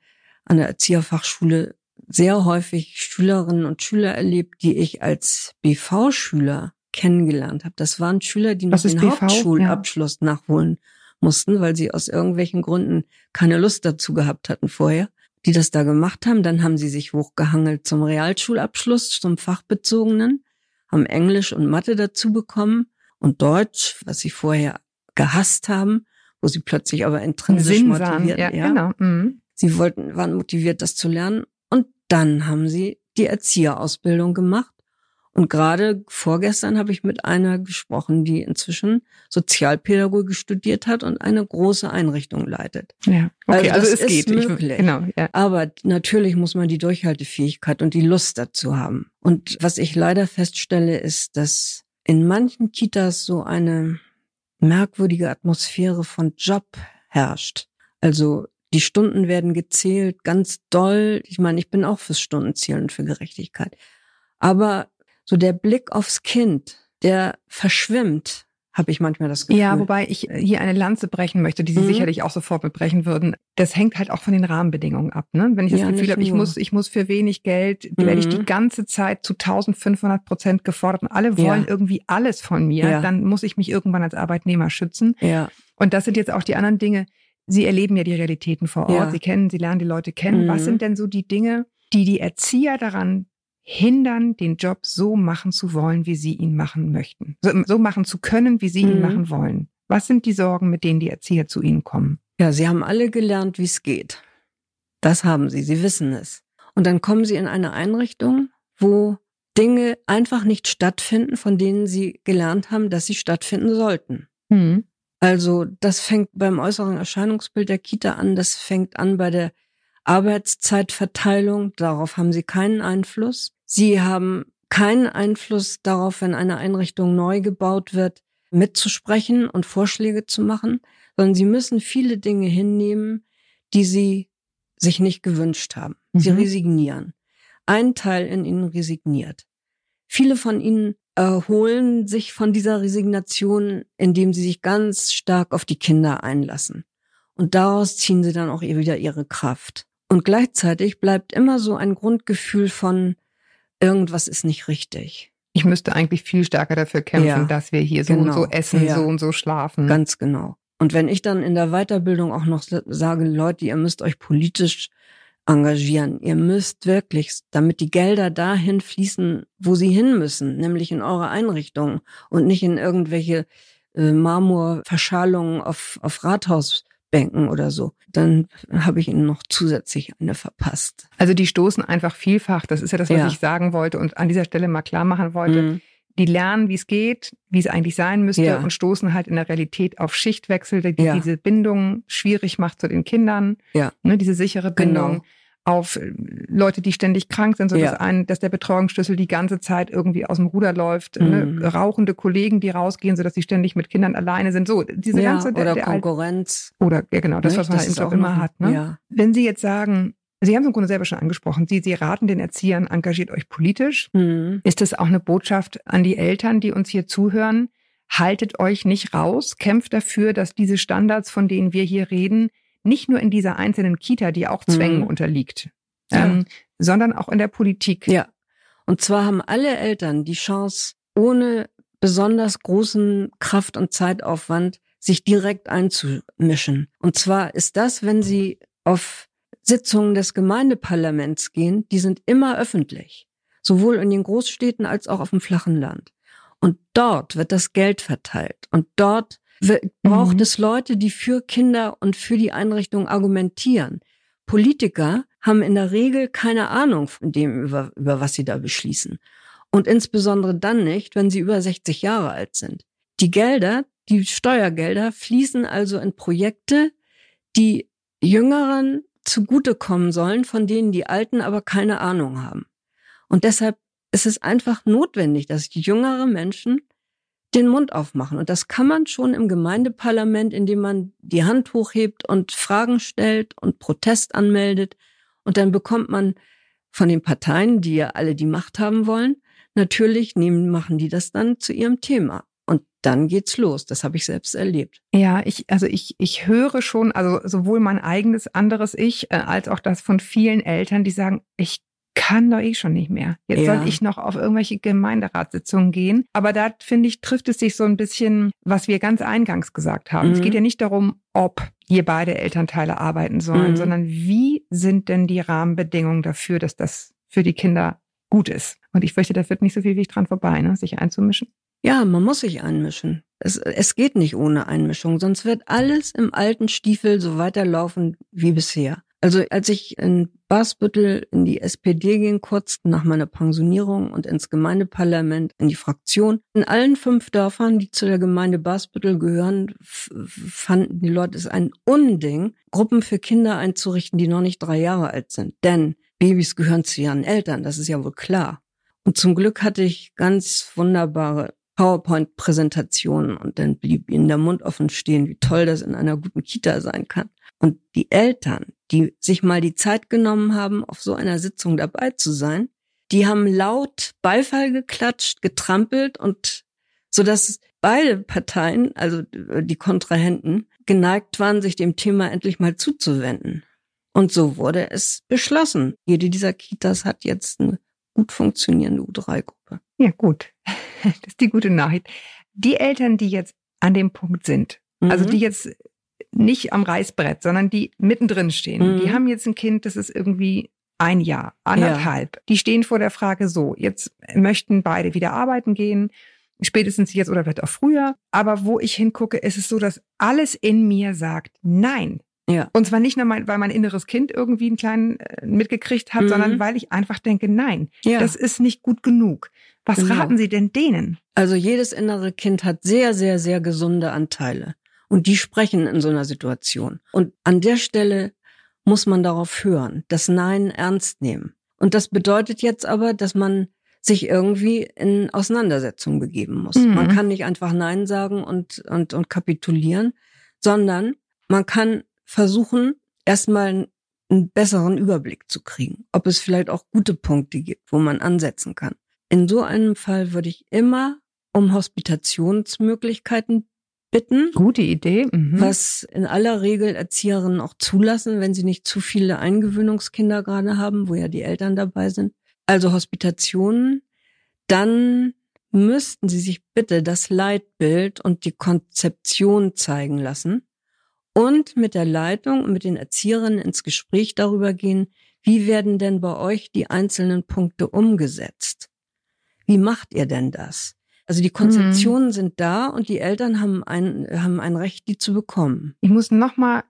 an der Erzieherfachschule sehr häufig Schülerinnen und Schüler erlebt, die ich als BV-Schüler kennengelernt habe. Das waren Schüler, die noch den BV? Hauptschulabschluss nachholen mussten, weil sie aus irgendwelchen Gründen keine Lust dazu gehabt hatten vorher, die das da gemacht haben. Dann haben sie sich hochgehangelt zum Realschulabschluss, zum fachbezogenen, haben Englisch und Mathe dazu bekommen und Deutsch, was sie vorher gehasst haben, wo sie plötzlich aber intrinsisch Sinn sahen. motiviert, Ja, genau. Mhm. Sie wollten, waren motiviert, das zu lernen. Dann haben sie die Erzieherausbildung gemacht. Und gerade vorgestern habe ich mit einer gesprochen, die inzwischen Sozialpädagogik studiert hat und eine große Einrichtung leitet. Ja. Okay, Also also, es ist geht. Ich, möglich. genau, ja. Aber natürlich muss man die Durchhaltefähigkeit und die Lust dazu haben. Und was ich leider feststelle, ist, dass in manchen Kitas so eine merkwürdige Atmosphäre von Job herrscht. Also die Stunden werden gezählt, ganz doll. Ich meine, ich bin auch fürs Stundenzählen und für Gerechtigkeit. Aber so der Blick aufs Kind, der verschwimmt, habe ich manchmal das Gefühl. Ja, wobei ich hier eine Lanze brechen möchte, die Sie Mhm. sicherlich auch sofort mitbrechen würden. Das hängt halt auch von den Rahmenbedingungen ab. Ne? Wenn ich das Ja, Gefühl habe, ich muss, ich muss für wenig Geld, werde ich Mhm. die ganze Zeit zu 1500 Prozent gefordert und alle wollen Ja. irgendwie alles von mir, Ja. dann muss ich mich irgendwann als Arbeitnehmer schützen. ja, Und das sind jetzt auch die anderen Dinge. Sie erleben ja die Realitäten vor Ort. Ja. Sie kennen, Sie lernen die Leute kennen. Mhm. Was sind denn so die Dinge, die die Erzieher daran hindern, den Job so machen zu wollen, wie sie ihn machen möchten? So, so machen zu können, wie sie ihn Mhm. machen wollen. Was sind die Sorgen, mit denen die Erzieher zu Ihnen kommen? Ja, sie haben alle gelernt, wie es geht. Das haben sie, sie wissen es. Und dann kommen sie in eine Einrichtung, wo Dinge einfach nicht stattfinden, von denen sie gelernt haben, dass sie stattfinden sollten. Mhm. Also das fängt beim äußeren Erscheinungsbild der Kita an, das fängt an bei der Arbeitszeitverteilung, darauf haben sie keinen Einfluss. Sie haben keinen Einfluss darauf, wenn eine Einrichtung neu gebaut wird, mitzusprechen und Vorschläge zu machen, sondern sie müssen viele Dinge hinnehmen, die sie sich nicht gewünscht haben. Sie Mhm. resignieren. Ein Teil in ihnen resigniert. Viele von ihnen erholen sich von dieser Resignation, indem sie sich ganz stark auf die Kinder einlassen. Und daraus ziehen sie dann auch wieder ihre Kraft. Und gleichzeitig bleibt immer so ein Grundgefühl von, irgendwas ist nicht richtig. Ich müsste eigentlich viel stärker dafür kämpfen, Ja, dass wir hier so und genau. so essen, Ja. so und so schlafen. Ganz genau. Und wenn ich dann in der Weiterbildung auch noch sage, Leute, ihr müsst euch politisch engagieren, ihr müsst wirklich, damit die Gelder dahin fließen, wo sie hin müssen, nämlich in eure Einrichtungen und nicht in irgendwelche äh, Marmorverschalungen auf, auf Rathausbänken oder so, dann habe ich ihnen noch zusätzlich eine verpasst. Also die stoßen einfach vielfach, das ist ja das, was Ja. ich sagen wollte und an dieser Stelle mal klar machen wollte. Mhm. Die lernen, wie es geht, wie es eigentlich sein müsste Ja. und stoßen halt in der Realität auf Schichtwechsel, die Ja. diese Bindung schwierig macht zu den Kindern, Ja. ne, diese sichere Bindung. Genau. Auf äh, Leute, die ständig krank sind, so dass, ein, dass der Betreuungsschlüssel die ganze Zeit irgendwie aus dem Ruder läuft. Mhm. Ne? Rauchende Kollegen, die rausgehen, so dass sie ständig mit Kindern alleine sind. So, diese ganze der, oder der Alt- Konkurrenz. oder ja genau, das, nicht? was man halt ist Job auch immer noch- hat. Ne? Wenn Sie jetzt sagen, Sie haben es im Grunde selber schon angesprochen, Sie, Sie raten den Erziehern, engagiert euch politisch. Mhm. Ist das auch eine Botschaft an die Eltern, die uns hier zuhören? Haltet euch nicht raus, kämpft dafür, dass diese Standards, von denen wir hier reden, nicht nur in dieser einzelnen Kita, die auch Zwängen Mhm. unterliegt, Ja. ähm, sondern auch in der Politik. Ja. Und zwar haben alle Eltern die Chance, ohne besonders großen Kraft- und Zeitaufwand sich direkt einzumischen. Und zwar ist das, wenn sie auf Sitzungen des Gemeindeparlaments gehen, die sind immer öffentlich. Sowohl in den Großstädten als auch auf dem flachen Land. Und dort wird das Geld verteilt. Und dort braucht Mhm. es Leute, die für Kinder und für die Einrichtung argumentieren. Politiker haben in der Regel keine Ahnung von dem, über, über was sie da beschließen. Und insbesondere dann nicht, wenn sie über 60 Jahre alt sind. Die Gelder, die Steuergelder fließen also in Projekte, die Jüngeren zugutekommen sollen, von denen die Alten aber keine Ahnung haben. Und deshalb ist es einfach notwendig, dass jüngere Menschen den Mund aufmachen. Und das kann man schon im Gemeindeparlament, indem man die Hand hochhebt und Fragen stellt und Protest anmeldet. Und dann bekommt man von den Parteien, die ja alle die Macht haben wollen, natürlich nehmen, machen die das dann zu ihrem Thema. Und dann geht's los. Das habe ich selbst erlebt. Ja, ich, also ich, ich höre schon, also sowohl mein eigenes anderes Ich, äh, als auch das von vielen Eltern, die sagen, ich kann doch eh schon nicht mehr. Jetzt Ja. soll ich noch auf irgendwelche Gemeinderatssitzungen gehen. Aber da finde ich, trifft es sich so ein bisschen, was wir ganz eingangs gesagt haben. Es Mhm. geht ja nicht darum, ob hier beide Elternteile arbeiten sollen, Mhm. sondern wie sind denn die Rahmenbedingungen dafür, dass das für die Kinder gut ist. Und ich fürchte, da führt nicht so viel Weg dran vorbei, ne? sich einzumischen. Ja, man muss sich einmischen. Es, es geht nicht ohne Einmischung, sonst wird alles im alten Stiefel so weiterlaufen wie bisher. Also als ich in Basbüttel in die SPD ging, kurz nach meiner Pensionierung und ins Gemeindeparlament, in die Fraktion, in allen fünf Dörfern, die zu der Gemeinde Basbüttel gehören, fanden die Leute es ein Unding, Gruppen für Kinder einzurichten, die noch nicht drei Jahre alt sind. Denn Babys gehören zu ihren Eltern, das ist ja wohl klar. Und zum Glück hatte ich ganz wunderbare PowerPoint-Präsentationen und dann blieb ihnen der Mund offen stehen, wie toll das in einer guten Kita sein kann. Und die Eltern, die sich mal die Zeit genommen haben, auf so einer Sitzung dabei zu sein, die haben laut Beifall geklatscht, getrampelt und so dass beide Parteien, also die Kontrahenten, geneigt waren, sich dem Thema endlich mal zuzuwenden. Und so wurde es beschlossen. Jede dieser Kitas hat jetzt eine gut funktionierende U3-Gruppe. Ja, gut. Das ist die gute Nachricht. Die Eltern, die jetzt an dem Punkt sind, also Mhm. die jetzt nicht am Reißbrett, sondern die mittendrin stehen, Mhm. die haben jetzt ein Kind, das ist irgendwie ein Jahr, anderthalb. Die stehen vor der Frage so, jetzt möchten beide wieder arbeiten gehen. spätestens jetzt oder vielleicht auch früher. Aber wo ich hingucke, ist es so, dass alles in mir sagt, nein. Ja. Und zwar nicht nur, mein, weil mein inneres Kind irgendwie einen kleinen äh, mitgekriegt hat, Mhm. sondern weil ich einfach denke, nein, Ja. das ist nicht gut genug. Was Genau. raten Sie denn denen? Also jedes innere Kind hat sehr, sehr, sehr gesunde Anteile. Und die sprechen in so einer Situation. Und an der Stelle muss man darauf hören, das Nein ernst nehmen. Und das bedeutet jetzt aber, dass man sich irgendwie in Auseinandersetzung begeben muss. Mhm. Man kann nicht einfach Nein sagen und, und, und kapitulieren, sondern man kann versuchen, erstmal einen- besseren Überblick zu kriegen, ob es vielleicht auch gute Punkte gibt, wo man ansetzen kann. In so einem Fall würde ich immer um Hospitationsmöglichkeiten bitten, Gute Idee. Mhm. was in aller Regel Erzieherinnen auch zulassen, wenn sie nicht zu viele Eingewöhnungskinder gerade haben, wo ja die Eltern dabei sind. Also Hospitationen, dann müssten sie sich bitte das Leitbild und die Konzeption zeigen lassen und mit der Leitung und mit den Erzieherinnen ins Gespräch darüber gehen, wie werden denn bei euch die einzelnen Punkte umgesetzt? Wie macht ihr denn das? Also die Konzeptionen sind da und die Eltern haben ein, haben ein Recht, die zu bekommen. Ich muss nochmal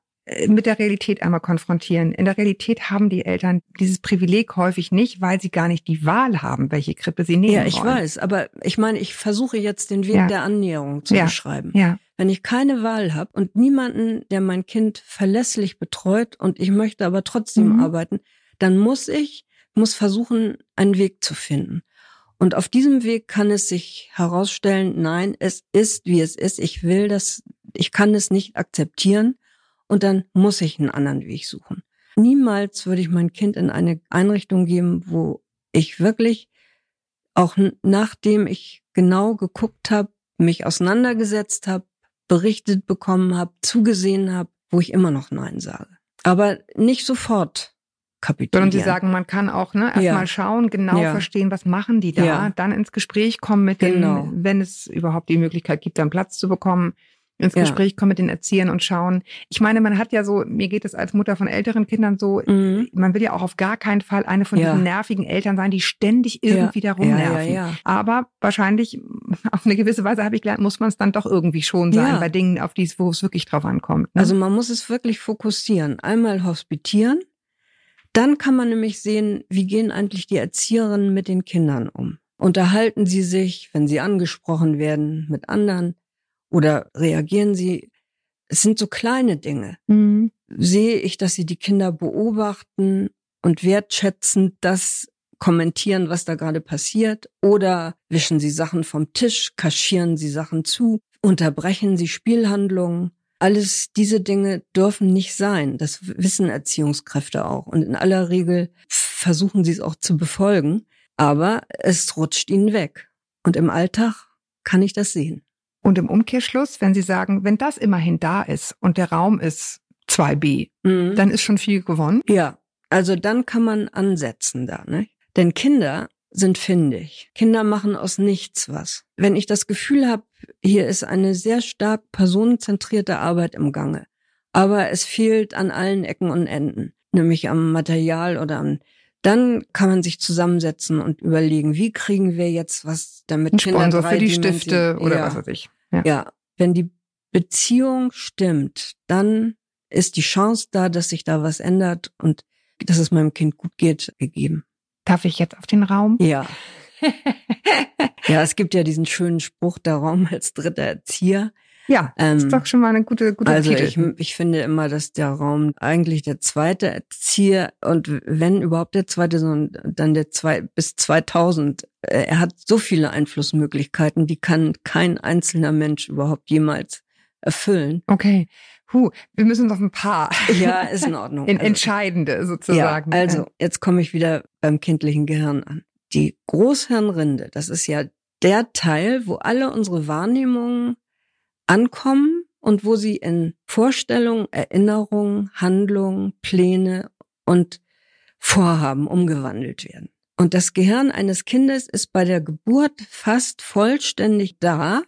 mit der Realität einmal konfrontieren. In der Realität haben die Eltern dieses Privileg häufig nicht, weil sie gar nicht die Wahl haben, welche Krippe sie nehmen Ja, ich wollen. weiß, aber ich meine, ich versuche jetzt den Weg Ja. der Annäherung zu Ja. beschreiben. Ja. Wenn ich keine Wahl habe und niemanden, der mein Kind verlässlich betreut und ich möchte aber trotzdem Mhm. arbeiten, dann muss ich, muss versuchen, einen Weg zu finden. Und auf diesem Weg kann es sich herausstellen, nein, es ist, wie es ist. Ich will das, ich kann es nicht akzeptieren. Und dann muss ich einen anderen Weg suchen. Niemals würde ich mein Kind in eine Einrichtung geben, wo ich wirklich auch nachdem ich genau geguckt habe, mich auseinandergesetzt habe, berichtet bekommen habe, zugesehen habe, wo ich immer noch Nein sage. Aber nicht sofort kapitulieren. Sondern sie sagen, man kann auch ne, erstmal Ja. schauen, genau Ja. verstehen, was machen die da, Ja. dann ins Gespräch kommen mit Genau. den, wenn es überhaupt die Möglichkeit gibt, dann Platz zu bekommen, ins Ja. Gespräch kommen mit den Erziehern und schauen. Ich meine, man hat ja so, mir geht es als Mutter von älteren Kindern so, Mhm. man will ja auch auf gar keinen Fall eine von Ja. diesen nervigen Eltern sein, die ständig irgendwie. Ja, ja, ja. Aber wahrscheinlich auf eine gewisse Weise habe ich gelernt, muss man es dann doch irgendwie schon sein Ja. bei Dingen, auf die es, wo es wirklich drauf ankommt. Ne? Also man muss es wirklich fokussieren. Einmal hospitieren. Dann kann man nämlich sehen, wie gehen eigentlich die Erzieherinnen mit den Kindern um. Unterhalten sie sich, wenn sie angesprochen werden, mit anderen? Oder reagieren sie? Es sind so kleine Dinge. Mhm. Sehe ich, dass sie die Kinder beobachten und wertschätzend das kommentieren, was da gerade passiert? Oder wischen sie Sachen vom Tisch, kaschieren sie Sachen zu, unterbrechen sie Spielhandlungen? Alles diese Dinge dürfen nicht sein. Das wissen Erziehungskräfte auch. Und in aller Regel versuchen sie es auch zu befolgen. Aber es rutscht ihnen weg. Und im Alltag kann ich das sehen. Und im Umkehrschluss, wenn Sie sagen, wenn das immerhin da ist und der Raum ist 2b, Mhm. dann ist schon viel gewonnen. Ja, also dann kann man ansetzen da, ne? Denn Kinder sind findig. Kinder machen aus nichts was. Wenn ich das Gefühl habe, hier ist eine sehr stark personenzentrierte Arbeit im Gange, aber es fehlt an allen Ecken und Enden, nämlich am Material oder an dann kann man sich zusammensetzen und überlegen, wie kriegen wir jetzt was, damit Ein Kinder Sponsor für die Stifte oder ja. was weiß ich. Ja. Ja, wenn die Beziehung stimmt, dann ist die Chance da, dass sich da was ändert und dass es meinem Kind gut geht, gegeben. Darf ich jetzt auf den Raum? Ja. Ja, es gibt ja diesen schönen Spruch, der Raum als dritter Erzieher. Ja, Ähm, ist doch schon mal eine gute, gute Also Titel. ich, ich finde immer, dass der Raum eigentlich der zweite Erzieher und wenn überhaupt der zweite, sondern dann der zwei bis 2000. äh, Er hat so viele Einflussmöglichkeiten, die kann kein einzelner Mensch überhaupt jemals erfüllen. okay. Huh, wir müssen noch ein paar Ja, ist in Ordnung. in Also- entscheidende Ja, sozusagen. also jetzt komme ich wieder beim kindlichen Gehirn an. Die Großhirnrinde, das ist ja der Teil, wo alle unsere Wahrnehmungen ankommen und wo sie in Vorstellungen, Erinnerungen, Handlungen, Pläne und Vorhaben umgewandelt werden. Und das Gehirn eines Kindes ist bei der Geburt fast vollständig da,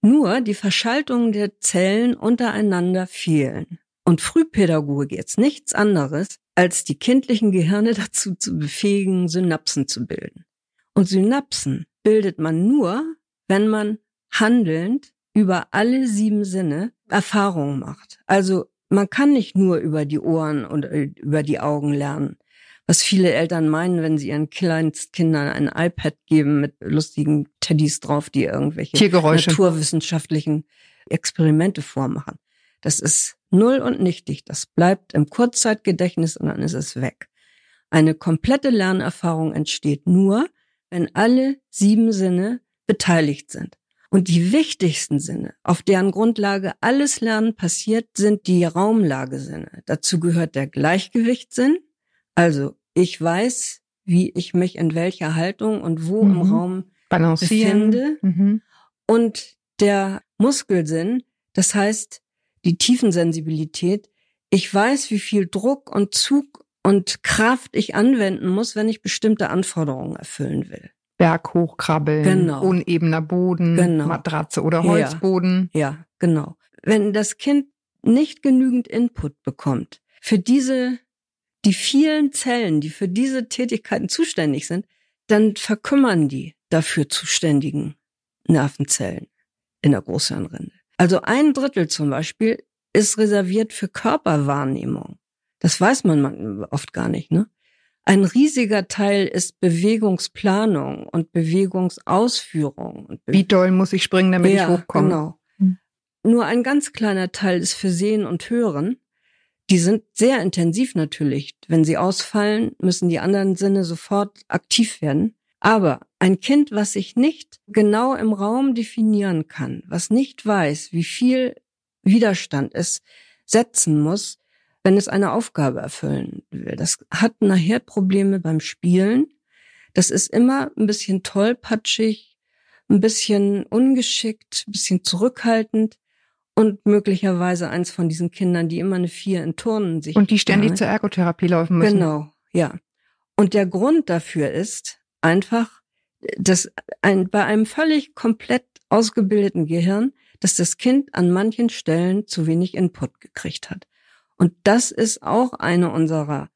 nur die Verschaltungen der Zellen untereinander fehlen. Und Frühpädagogik jetzt nichts anderes, als die kindlichen Gehirne dazu zu befähigen, Synapsen zu bilden. Und Synapsen bildet man nur, wenn man handelnd über alle sieben Sinne Erfahrungen macht. Also man kann nicht nur über die Ohren und äh, über die Augen lernen. Was viele Eltern meinen, wenn sie ihren Kleinstkindern ein iPad geben mit lustigen Teddys drauf, die irgendwelche Tiergeräusche. naturwissenschaftlichen Experimente vormachen. Das ist null und nichtig. Das bleibt im Kurzzeitgedächtnis und dann ist es weg. Eine komplette Lernerfahrung entsteht nur, wenn alle sieben Sinne beteiligt sind. Und die wichtigsten Sinne, auf deren Grundlage alles Lernen passiert, sind die Raumlagesinne. Dazu gehört der Gleichgewichtssinn. Also ich weiß, wie ich mich in welcher Haltung und wo im Mhm. Raum Balancieren. befinde. Mhm. Und der Muskelsinn, das heißt die Tiefensensibilität. Ich weiß, wie viel Druck und Zug und Kraft ich anwenden muss, wenn ich bestimmte Anforderungen erfüllen will. Berg hochkrabbeln, Genau. unebener Boden, Genau. Matratze oder Ja. Holzboden. Ja, genau. Wenn das Kind nicht genügend Input bekommt für diese, die vielen Zellen, die für diese Tätigkeiten zuständig sind, dann verkümmern die dafür zuständigen Nervenzellen in der Großhirnrinde. Also ein Drittel zum Beispiel ist reserviert für Körperwahrnehmung. Das weiß man man- oft gar nicht, ne? Ein riesiger Teil ist Bewegungsplanung und Bewegungsausführung und Be Wie doll muss ich springen, damit ich hochkomme? Genau. Hm. Nur ein ganz kleiner Teil ist für Sehen und Hören. Die sind sehr intensiv natürlich. Wenn sie ausfallen, müssen die anderen Sinne sofort aktiv werden. Aber ein Kind, was sich nicht genau im Raum definieren kann, was nicht weiß, wie viel Widerstand es setzen muss, wenn es eine Aufgabe erfüllen will, das hat nachher Probleme beim Spielen. Das ist immer ein bisschen tollpatschig, ein bisschen ungeschickt, ein bisschen zurückhaltend und möglicherweise eins von diesen Kindern, die immer eine Vier in Turnen sich Und die ständig Ja, zur Ergotherapie laufen müssen. Genau, ja. Und der Grund dafür ist einfach, dass ein, bei einem völlig komplett ausgebildeten Gehirn, dass das Kind an manchen Stellen zu wenig Input gekriegt hat. Und das ist auch eine unserer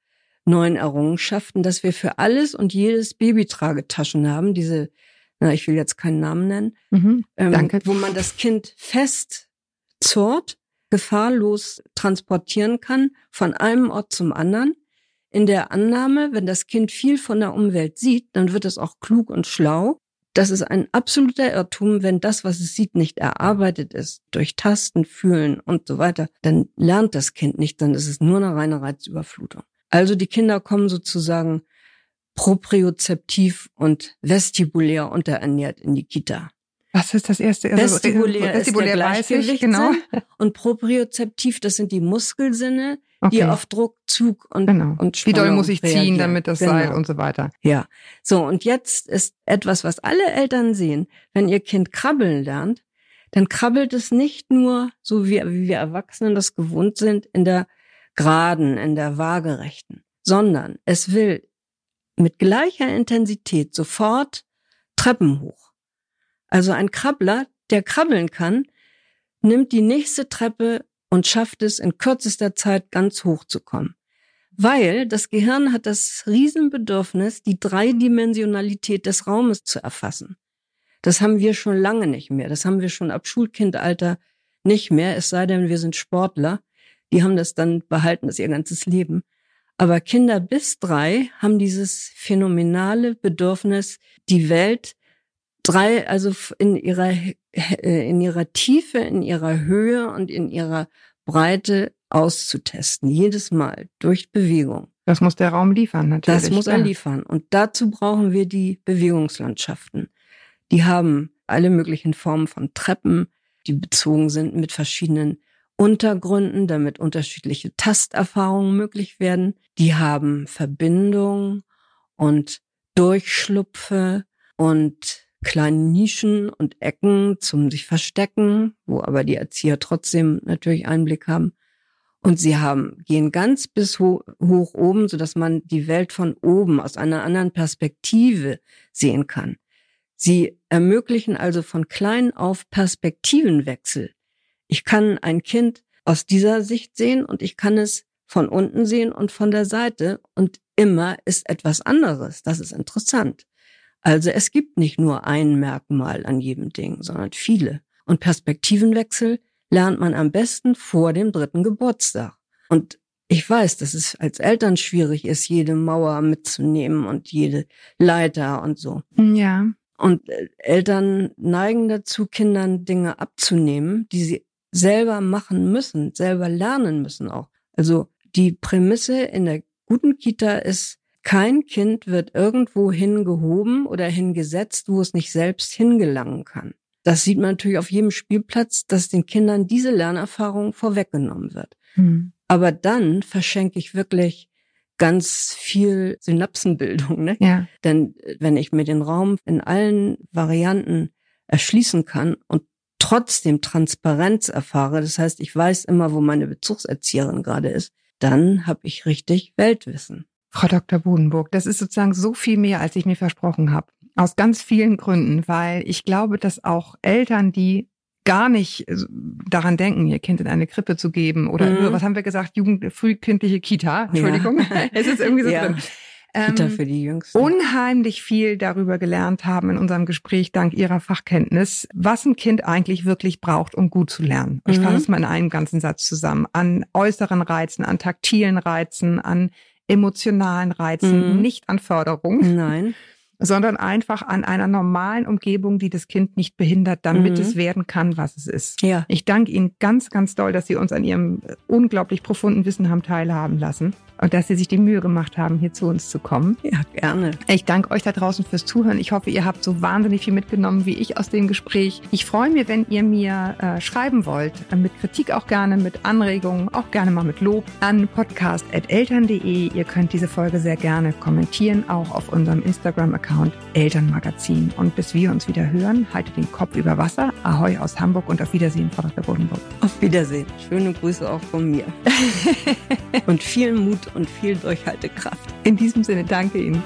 neuen Errungenschaften, dass wir für alles und jedes Babytragetaschen haben, diese, na, ich will jetzt keinen Namen nennen, Mhm. ähm, Danke. wo man das Kind fest zurrt, gefahrlos transportieren kann von einem Ort zum anderen. In der Annahme, wenn das Kind viel von der Umwelt sieht, dann wird es auch klug und schlau. Das ist ein absoluter Irrtum, wenn das, was es sieht, nicht erarbeitet ist, durch Tasten, Fühlen und so weiter, dann lernt das Kind nicht, dann ist es nur eine reine Reizüberflutung. Also die Kinder kommen sozusagen propriozeptiv und vestibulär unterernährt in die Kita. Was ist das erste? Also, Vestibulär, vestibulär ist der weiß ich, genau. Und propriozeptiv, das sind die Muskelsinne, die Okay. auf Druck, Zug und, Genau. und Wie doll Spannung muss ich ziehen, reagieren. damit das genau. Seil und so weiter. Ja, so und jetzt ist etwas, was alle Eltern sehen, wenn ihr Kind krabbeln lernt, dann krabbelt es nicht nur, so wie, wie wir Erwachsenen das gewohnt sind, in der geraden, in der waagerechten, sondern es will mit gleicher Intensität sofort Treppen hoch. Also ein Krabbler, der krabbeln kann, nimmt die nächste Treppe und schafft es in kürzester Zeit ganz hoch zu kommen. Weil das Gehirn hat das Riesenbedürfnis, die Dreidimensionalität des Raumes zu erfassen. Das haben wir schon lange nicht mehr. Das haben wir schon ab Schulkindalter nicht mehr, es sei denn, wir sind Sportler. Die haben das dann behalten, das ihr ganzes Leben. Aber Kinder bis drei haben dieses phänomenale Bedürfnis, die Welt drei, also in ihrer, äh, in ihrer Tiefe, in ihrer Höhe und in ihrer Breite auszutesten. Jedes Mal durch Bewegung. Das muss der Raum liefern, natürlich. Das muss er ja. liefern. Und dazu brauchen wir die Bewegungslandschaften. Die haben alle möglichen Formen von Treppen, die bezogen sind mit verschiedenen Untergründen, damit unterschiedliche Tasterfahrungen möglich werden. Die haben Verbindung und Durchschlupfe und kleine Nischen und Ecken zum sich verstecken, wo aber die Erzieher trotzdem natürlich Einblick haben. Und sie haben, gehen ganz bis ho hoch oben, so dass man die Welt von oben aus einer anderen Perspektive sehen kann. Sie ermöglichen also von klein auf Perspektivenwechsel. Ich kann ein Kind aus dieser Sicht sehen und ich kann es von unten sehen und von der Seite und immer ist etwas anderes. Das ist interessant. Also es gibt nicht nur ein Merkmal an jedem Ding, sondern viele. Und Perspektivenwechsel lernt man am besten vor dem dritten Geburtstag. Und ich weiß, dass es als Eltern schwierig ist, jede Mauer mitzunehmen und jede Leiter und so. Ja. Und äh, Eltern neigen dazu, Kindern Dinge abzunehmen, die sie selber machen müssen, selber lernen müssen auch. Also die Prämisse in der guten Kita ist, kein Kind wird irgendwo hingehoben oder hingesetzt, wo es nicht selbst hingelangen kann. Das sieht man natürlich auf jedem Spielplatz, dass den Kindern diese Lernerfahrung vorweggenommen wird. Hm. Aber dann verschenke ich wirklich ganz viel Synapsenbildung. Ne? Ja. Denn äh, wenn ich mir den Raum in allen Varianten erschließen kann und trotzdem Transparenz erfahre, das heißt, ich weiß immer, wo meine Bezugserzieherin gerade ist, dann habe ich richtig Weltwissen. Frau Dr. Bodenburg, das ist sozusagen so viel mehr, als ich mir versprochen habe. Aus ganz vielen Gründen, weil ich glaube, dass auch Eltern, die gar nicht äh, daran denken, ihr Kind in eine Krippe zu geben oder Mhm. was haben wir gesagt, Jugend, frühkindliche Kita, Entschuldigung, es ist irgendwie so Ja. drin. Kita Ähm, für die Jüngsten. unheimlich viel darüber gelernt haben in unserem Gespräch dank ihrer Fachkenntnis, was ein Kind eigentlich wirklich braucht, um gut zu lernen. Ich Mhm. fasse es mal in einem ganzen Satz zusammen. An äußeren Reizen, an taktilen Reizen, an emotionalen Reizen, Mhm. nicht an Förderung, Nein. sondern einfach an einer normalen Umgebung, die das Kind nicht behindert, damit Mhm. es werden kann, was es ist. Ja. Ich danke Ihnen ganz, ganz doll, dass Sie uns an Ihrem äh, unglaublich profunden Wissen haben teilhaben lassen und dass Sie sich die Mühe gemacht haben, hier zu uns zu kommen. Ja, gerne. Ich danke euch da draußen fürs Zuhören. Ich hoffe, ihr habt so wahnsinnig viel mitgenommen wie ich aus dem Gespräch. Ich freue mich, wenn ihr mir äh, schreiben wollt, äh, mit Kritik auch gerne, mit Anregungen, auch gerne mal mit Lob an podcast.eltern.de. Ihr könnt diese Folge sehr gerne kommentieren, auch auf unserem Instagram-Account Elternmagazin. Und bis wir uns wieder hören, haltet den Kopf über Wasser. Ahoi aus Hamburg und auf Wiedersehen, Frau Dr. Bodenburg. Auf Wiedersehen. Schöne Grüße auch von mir. und viel Mut und viel Durchhaltekraft. In diesem Sinne, danke Ihnen.